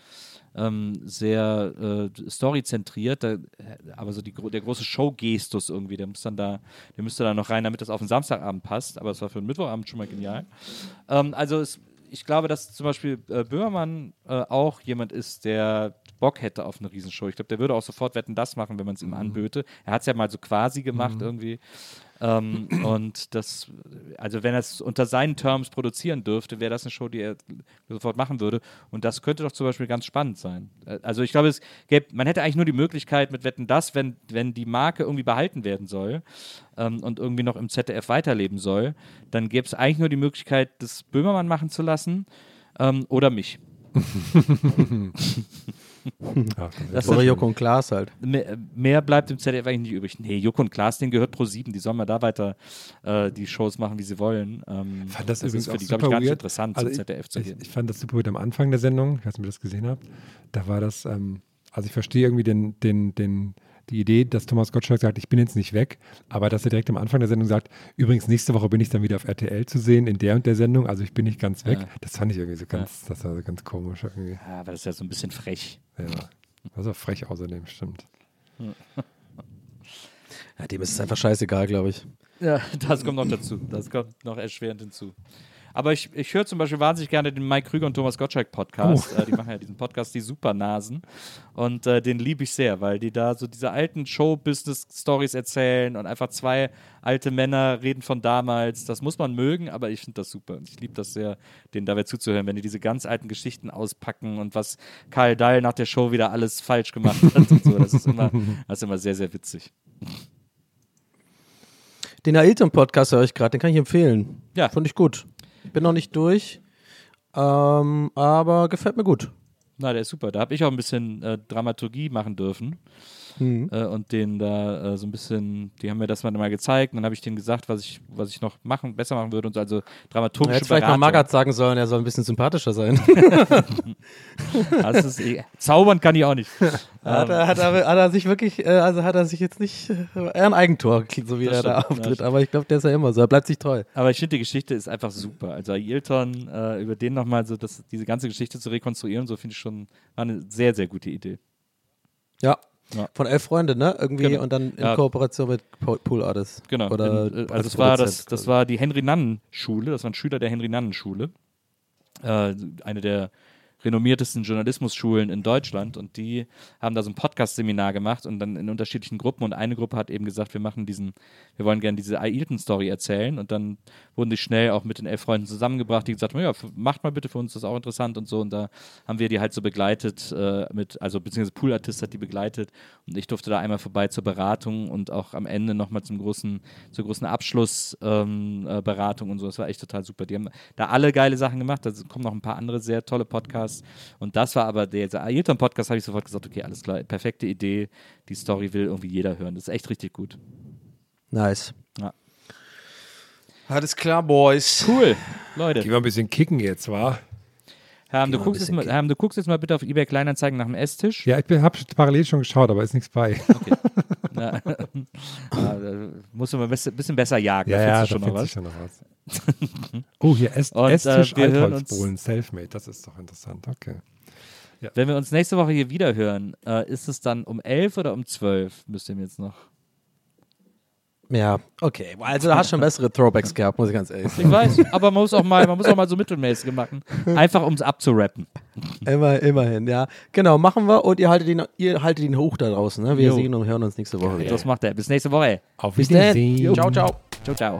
ähm, sehr äh, storyzentriert, da, aber so die, der große Showgestus irgendwie, der muss dann da, der müsste da noch rein, damit das auf den Samstagabend passt, aber es war für den Mittwochabend schon mal genial. Ähm, also es, ich glaube, dass zum Beispiel äh, Böhmermann äh, auch jemand ist, der Bock hätte auf eine Riesenshow. Ich glaube, der würde auch sofort Wetten das machen, wenn man es ihm anböte. Er hat es ja mal so quasi gemacht irgendwie. Ähm, und das, also wenn er es unter seinen Terms produzieren dürfte, wäre das eine Show, die er sofort machen würde. Und das könnte doch zum Beispiel ganz spannend sein. Äh, Also ich glaube, es gäbe, man hätte eigentlich nur die Möglichkeit mit Wetten das, wenn, wenn die Marke irgendwie behalten werden soll ähm, und irgendwie noch im ZDF weiterleben soll, dann gäbe es eigentlich nur die Möglichkeit, das Böhmermann machen zu lassen ähm, oder mich. Ja, Das Oder ist- Joko und Klaas halt. Mehr, mehr bleibt im ZDF eigentlich nicht übrig. Nee, Joko und Klaas, denen gehört pro 7, die sollen mal da weiter äh, die Shows machen, wie sie wollen. Ähm, fand das, übrigens ist für auch die, super glaube ich, gar nicht weird. interessant, Also zum ich- ZDF zu ich, gehen. Ich fand das super weird am Anfang der Sendung, ich weiß nicht, ob ihr das gesehen habt. Da war das, ähm, also ich verstehe irgendwie den, den, den, die Idee, dass Thomas Gottschalk sagt, ich bin jetzt nicht weg, aber dass er direkt am Anfang der Sendung sagt, übrigens nächste Woche bin ich dann wieder auf RTL zu sehen, in der und der Sendung, also ich bin nicht ganz weg. Ja. Das fand ich irgendwie so ganz, das war so ganz komisch irgendwie. Ja, aber das ist ja so ein bisschen frech. Ja. Das war frech außerdem, stimmt. Ja, dem ist es einfach scheißegal, glaube ich. Ja, das kommt noch dazu. Das kommt noch erschwerend hinzu. Aber ich, ich höre zum Beispiel wahnsinnig gerne den Mike Krüger und Thomas Gottschalk Podcast. Äh, die machen ja diesen Podcast, die Supernasen. Und äh, den liebe ich sehr, weil die da so diese alten Show-Business-Stories erzählen und einfach zwei alte Männer reden von damals. Das muss man mögen, aber ich finde das super. Und ich liebe das sehr, denen dabei zuzuhören, wenn die diese ganz alten Geschichten auspacken und was Karl Dahl nach der Show wieder alles falsch gemacht hat und so. Das ist immer, das ist immer sehr, sehr witzig. Den Ailton-Podcast höre ich gerade, den kann ich empfehlen. Ja. Fand ich gut. Bin noch nicht durch, ähm, aber gefällt mir gut. Na, der ist super. Da habe ich auch ein bisschen äh, Dramaturgie machen dürfen. Äh, und denen da äh, so ein bisschen, die haben mir das mal, mal gezeigt. Und dann habe ich denen gesagt, was ich, was ich noch machen, besser machen würde. Und so, also dramaturgische hättest vielleicht noch Beratung. Magath sagen sollen, er soll ein bisschen sympathischer sein. Das ist, eh- zaubern kann ich auch nicht. hat, er, hat, er, hat er sich wirklich, äh, also hat er sich jetzt nicht, äh, eher ein Eigentor, so wie Das er da stimmt, auftritt. ja. aber ich glaube, der ist ja immer so, er bleibt sich treu. Aber ich finde, die Geschichte ist einfach super. Also Ailton, äh, über den nochmal so, das, diese ganze Geschichte zu rekonstruieren, so finde ich schon, eine sehr, sehr gute Idee. Ja. Ja. Von elf Freunde, ne? Irgendwie Genau. und dann in Ja. Kooperation mit Po- Pool Artists. Genau. Oder In, äh, als also das war, das, das war die Henry-Nannen-Schule, das waren Schüler der Henry-Nannen-Schule. Äh, eine der renommiertesten Journalismusschulen in Deutschland und die haben da so ein Podcast-Seminar gemacht und dann in unterschiedlichen Gruppen und eine Gruppe hat eben gesagt, wir machen diesen, wir wollen gerne diese Ailton-Story erzählen und dann wurden die schnell auch mit den elf Freunden zusammengebracht, die gesagt haben, ja, macht mal bitte für uns, das ist auch interessant und so und da haben wir die halt so begleitet äh, mit, also beziehungsweise Poolartist hat die begleitet und ich durfte da einmal vorbei zur Beratung und auch am Ende nochmal zum großen, zur großen Abschlussberatung ähm, äh, und so, das war echt total super. Die haben da alle geile Sachen gemacht, da kommen noch ein paar andere sehr tolle Podcasts und das war aber der, der Ailton-Podcast, habe ich sofort gesagt, okay, alles klar, perfekte Idee, die Story will irgendwie jeder hören, das ist echt richtig gut. Nice. Ja. Alles klar, Boys. Cool, Leute. Gehen wir ein bisschen kicken jetzt, wa? Herr, du, guckst jetzt mal. Herr, du guckst jetzt mal bitte auf eBay Kleinanzeigen nach dem Esstisch. Ja, ich habe parallel schon geschaut, aber ist nichts bei. Ja. ja, da musst du mal ein bisschen besser jagen, Ja, da ja, findest da du schon noch findet was. sich schon noch was. oh, hier Est Und, äh, Esstisch wir hören Altholzbohlen, Selfmade, das ist doch interessant, okay. Wenn wir uns nächste Woche hier wieder hören, äh, ist es dann um 11 oder um 12? Müsst ihr mir jetzt noch. Ja, okay. Also du hast schon bessere Throwbacks gehabt, muss ich ganz ehrlich sagen. Ich weiß, aber man muss auch mal, man muss auch mal so mittelmäßig machen. Einfach um es abzurappen. Immer, immerhin, ja. Genau, machen wir und ihr haltet ihn, ihr haltet ihn hoch da draußen. Ne? Wir Jo. sehen und hören uns nächste Woche wieder. Das macht er. Bis nächste Woche. Auf. Wiedersehen. Ciao, ciao. Ciao, ciao.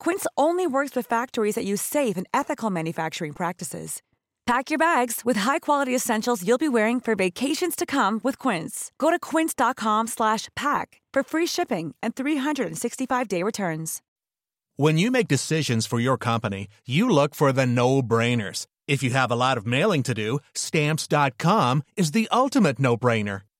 Quince only works with factories that use safe and ethical manufacturing practices. Pack your bags with high-quality essentials you'll be wearing for vacations to come with Quince. Go to quince.com/pack for free shipping and 365-day returns. When you make decisions for your company, you look for the no-brainers. If you have a lot of mailing to do, stamps.com is the ultimate no-brainer.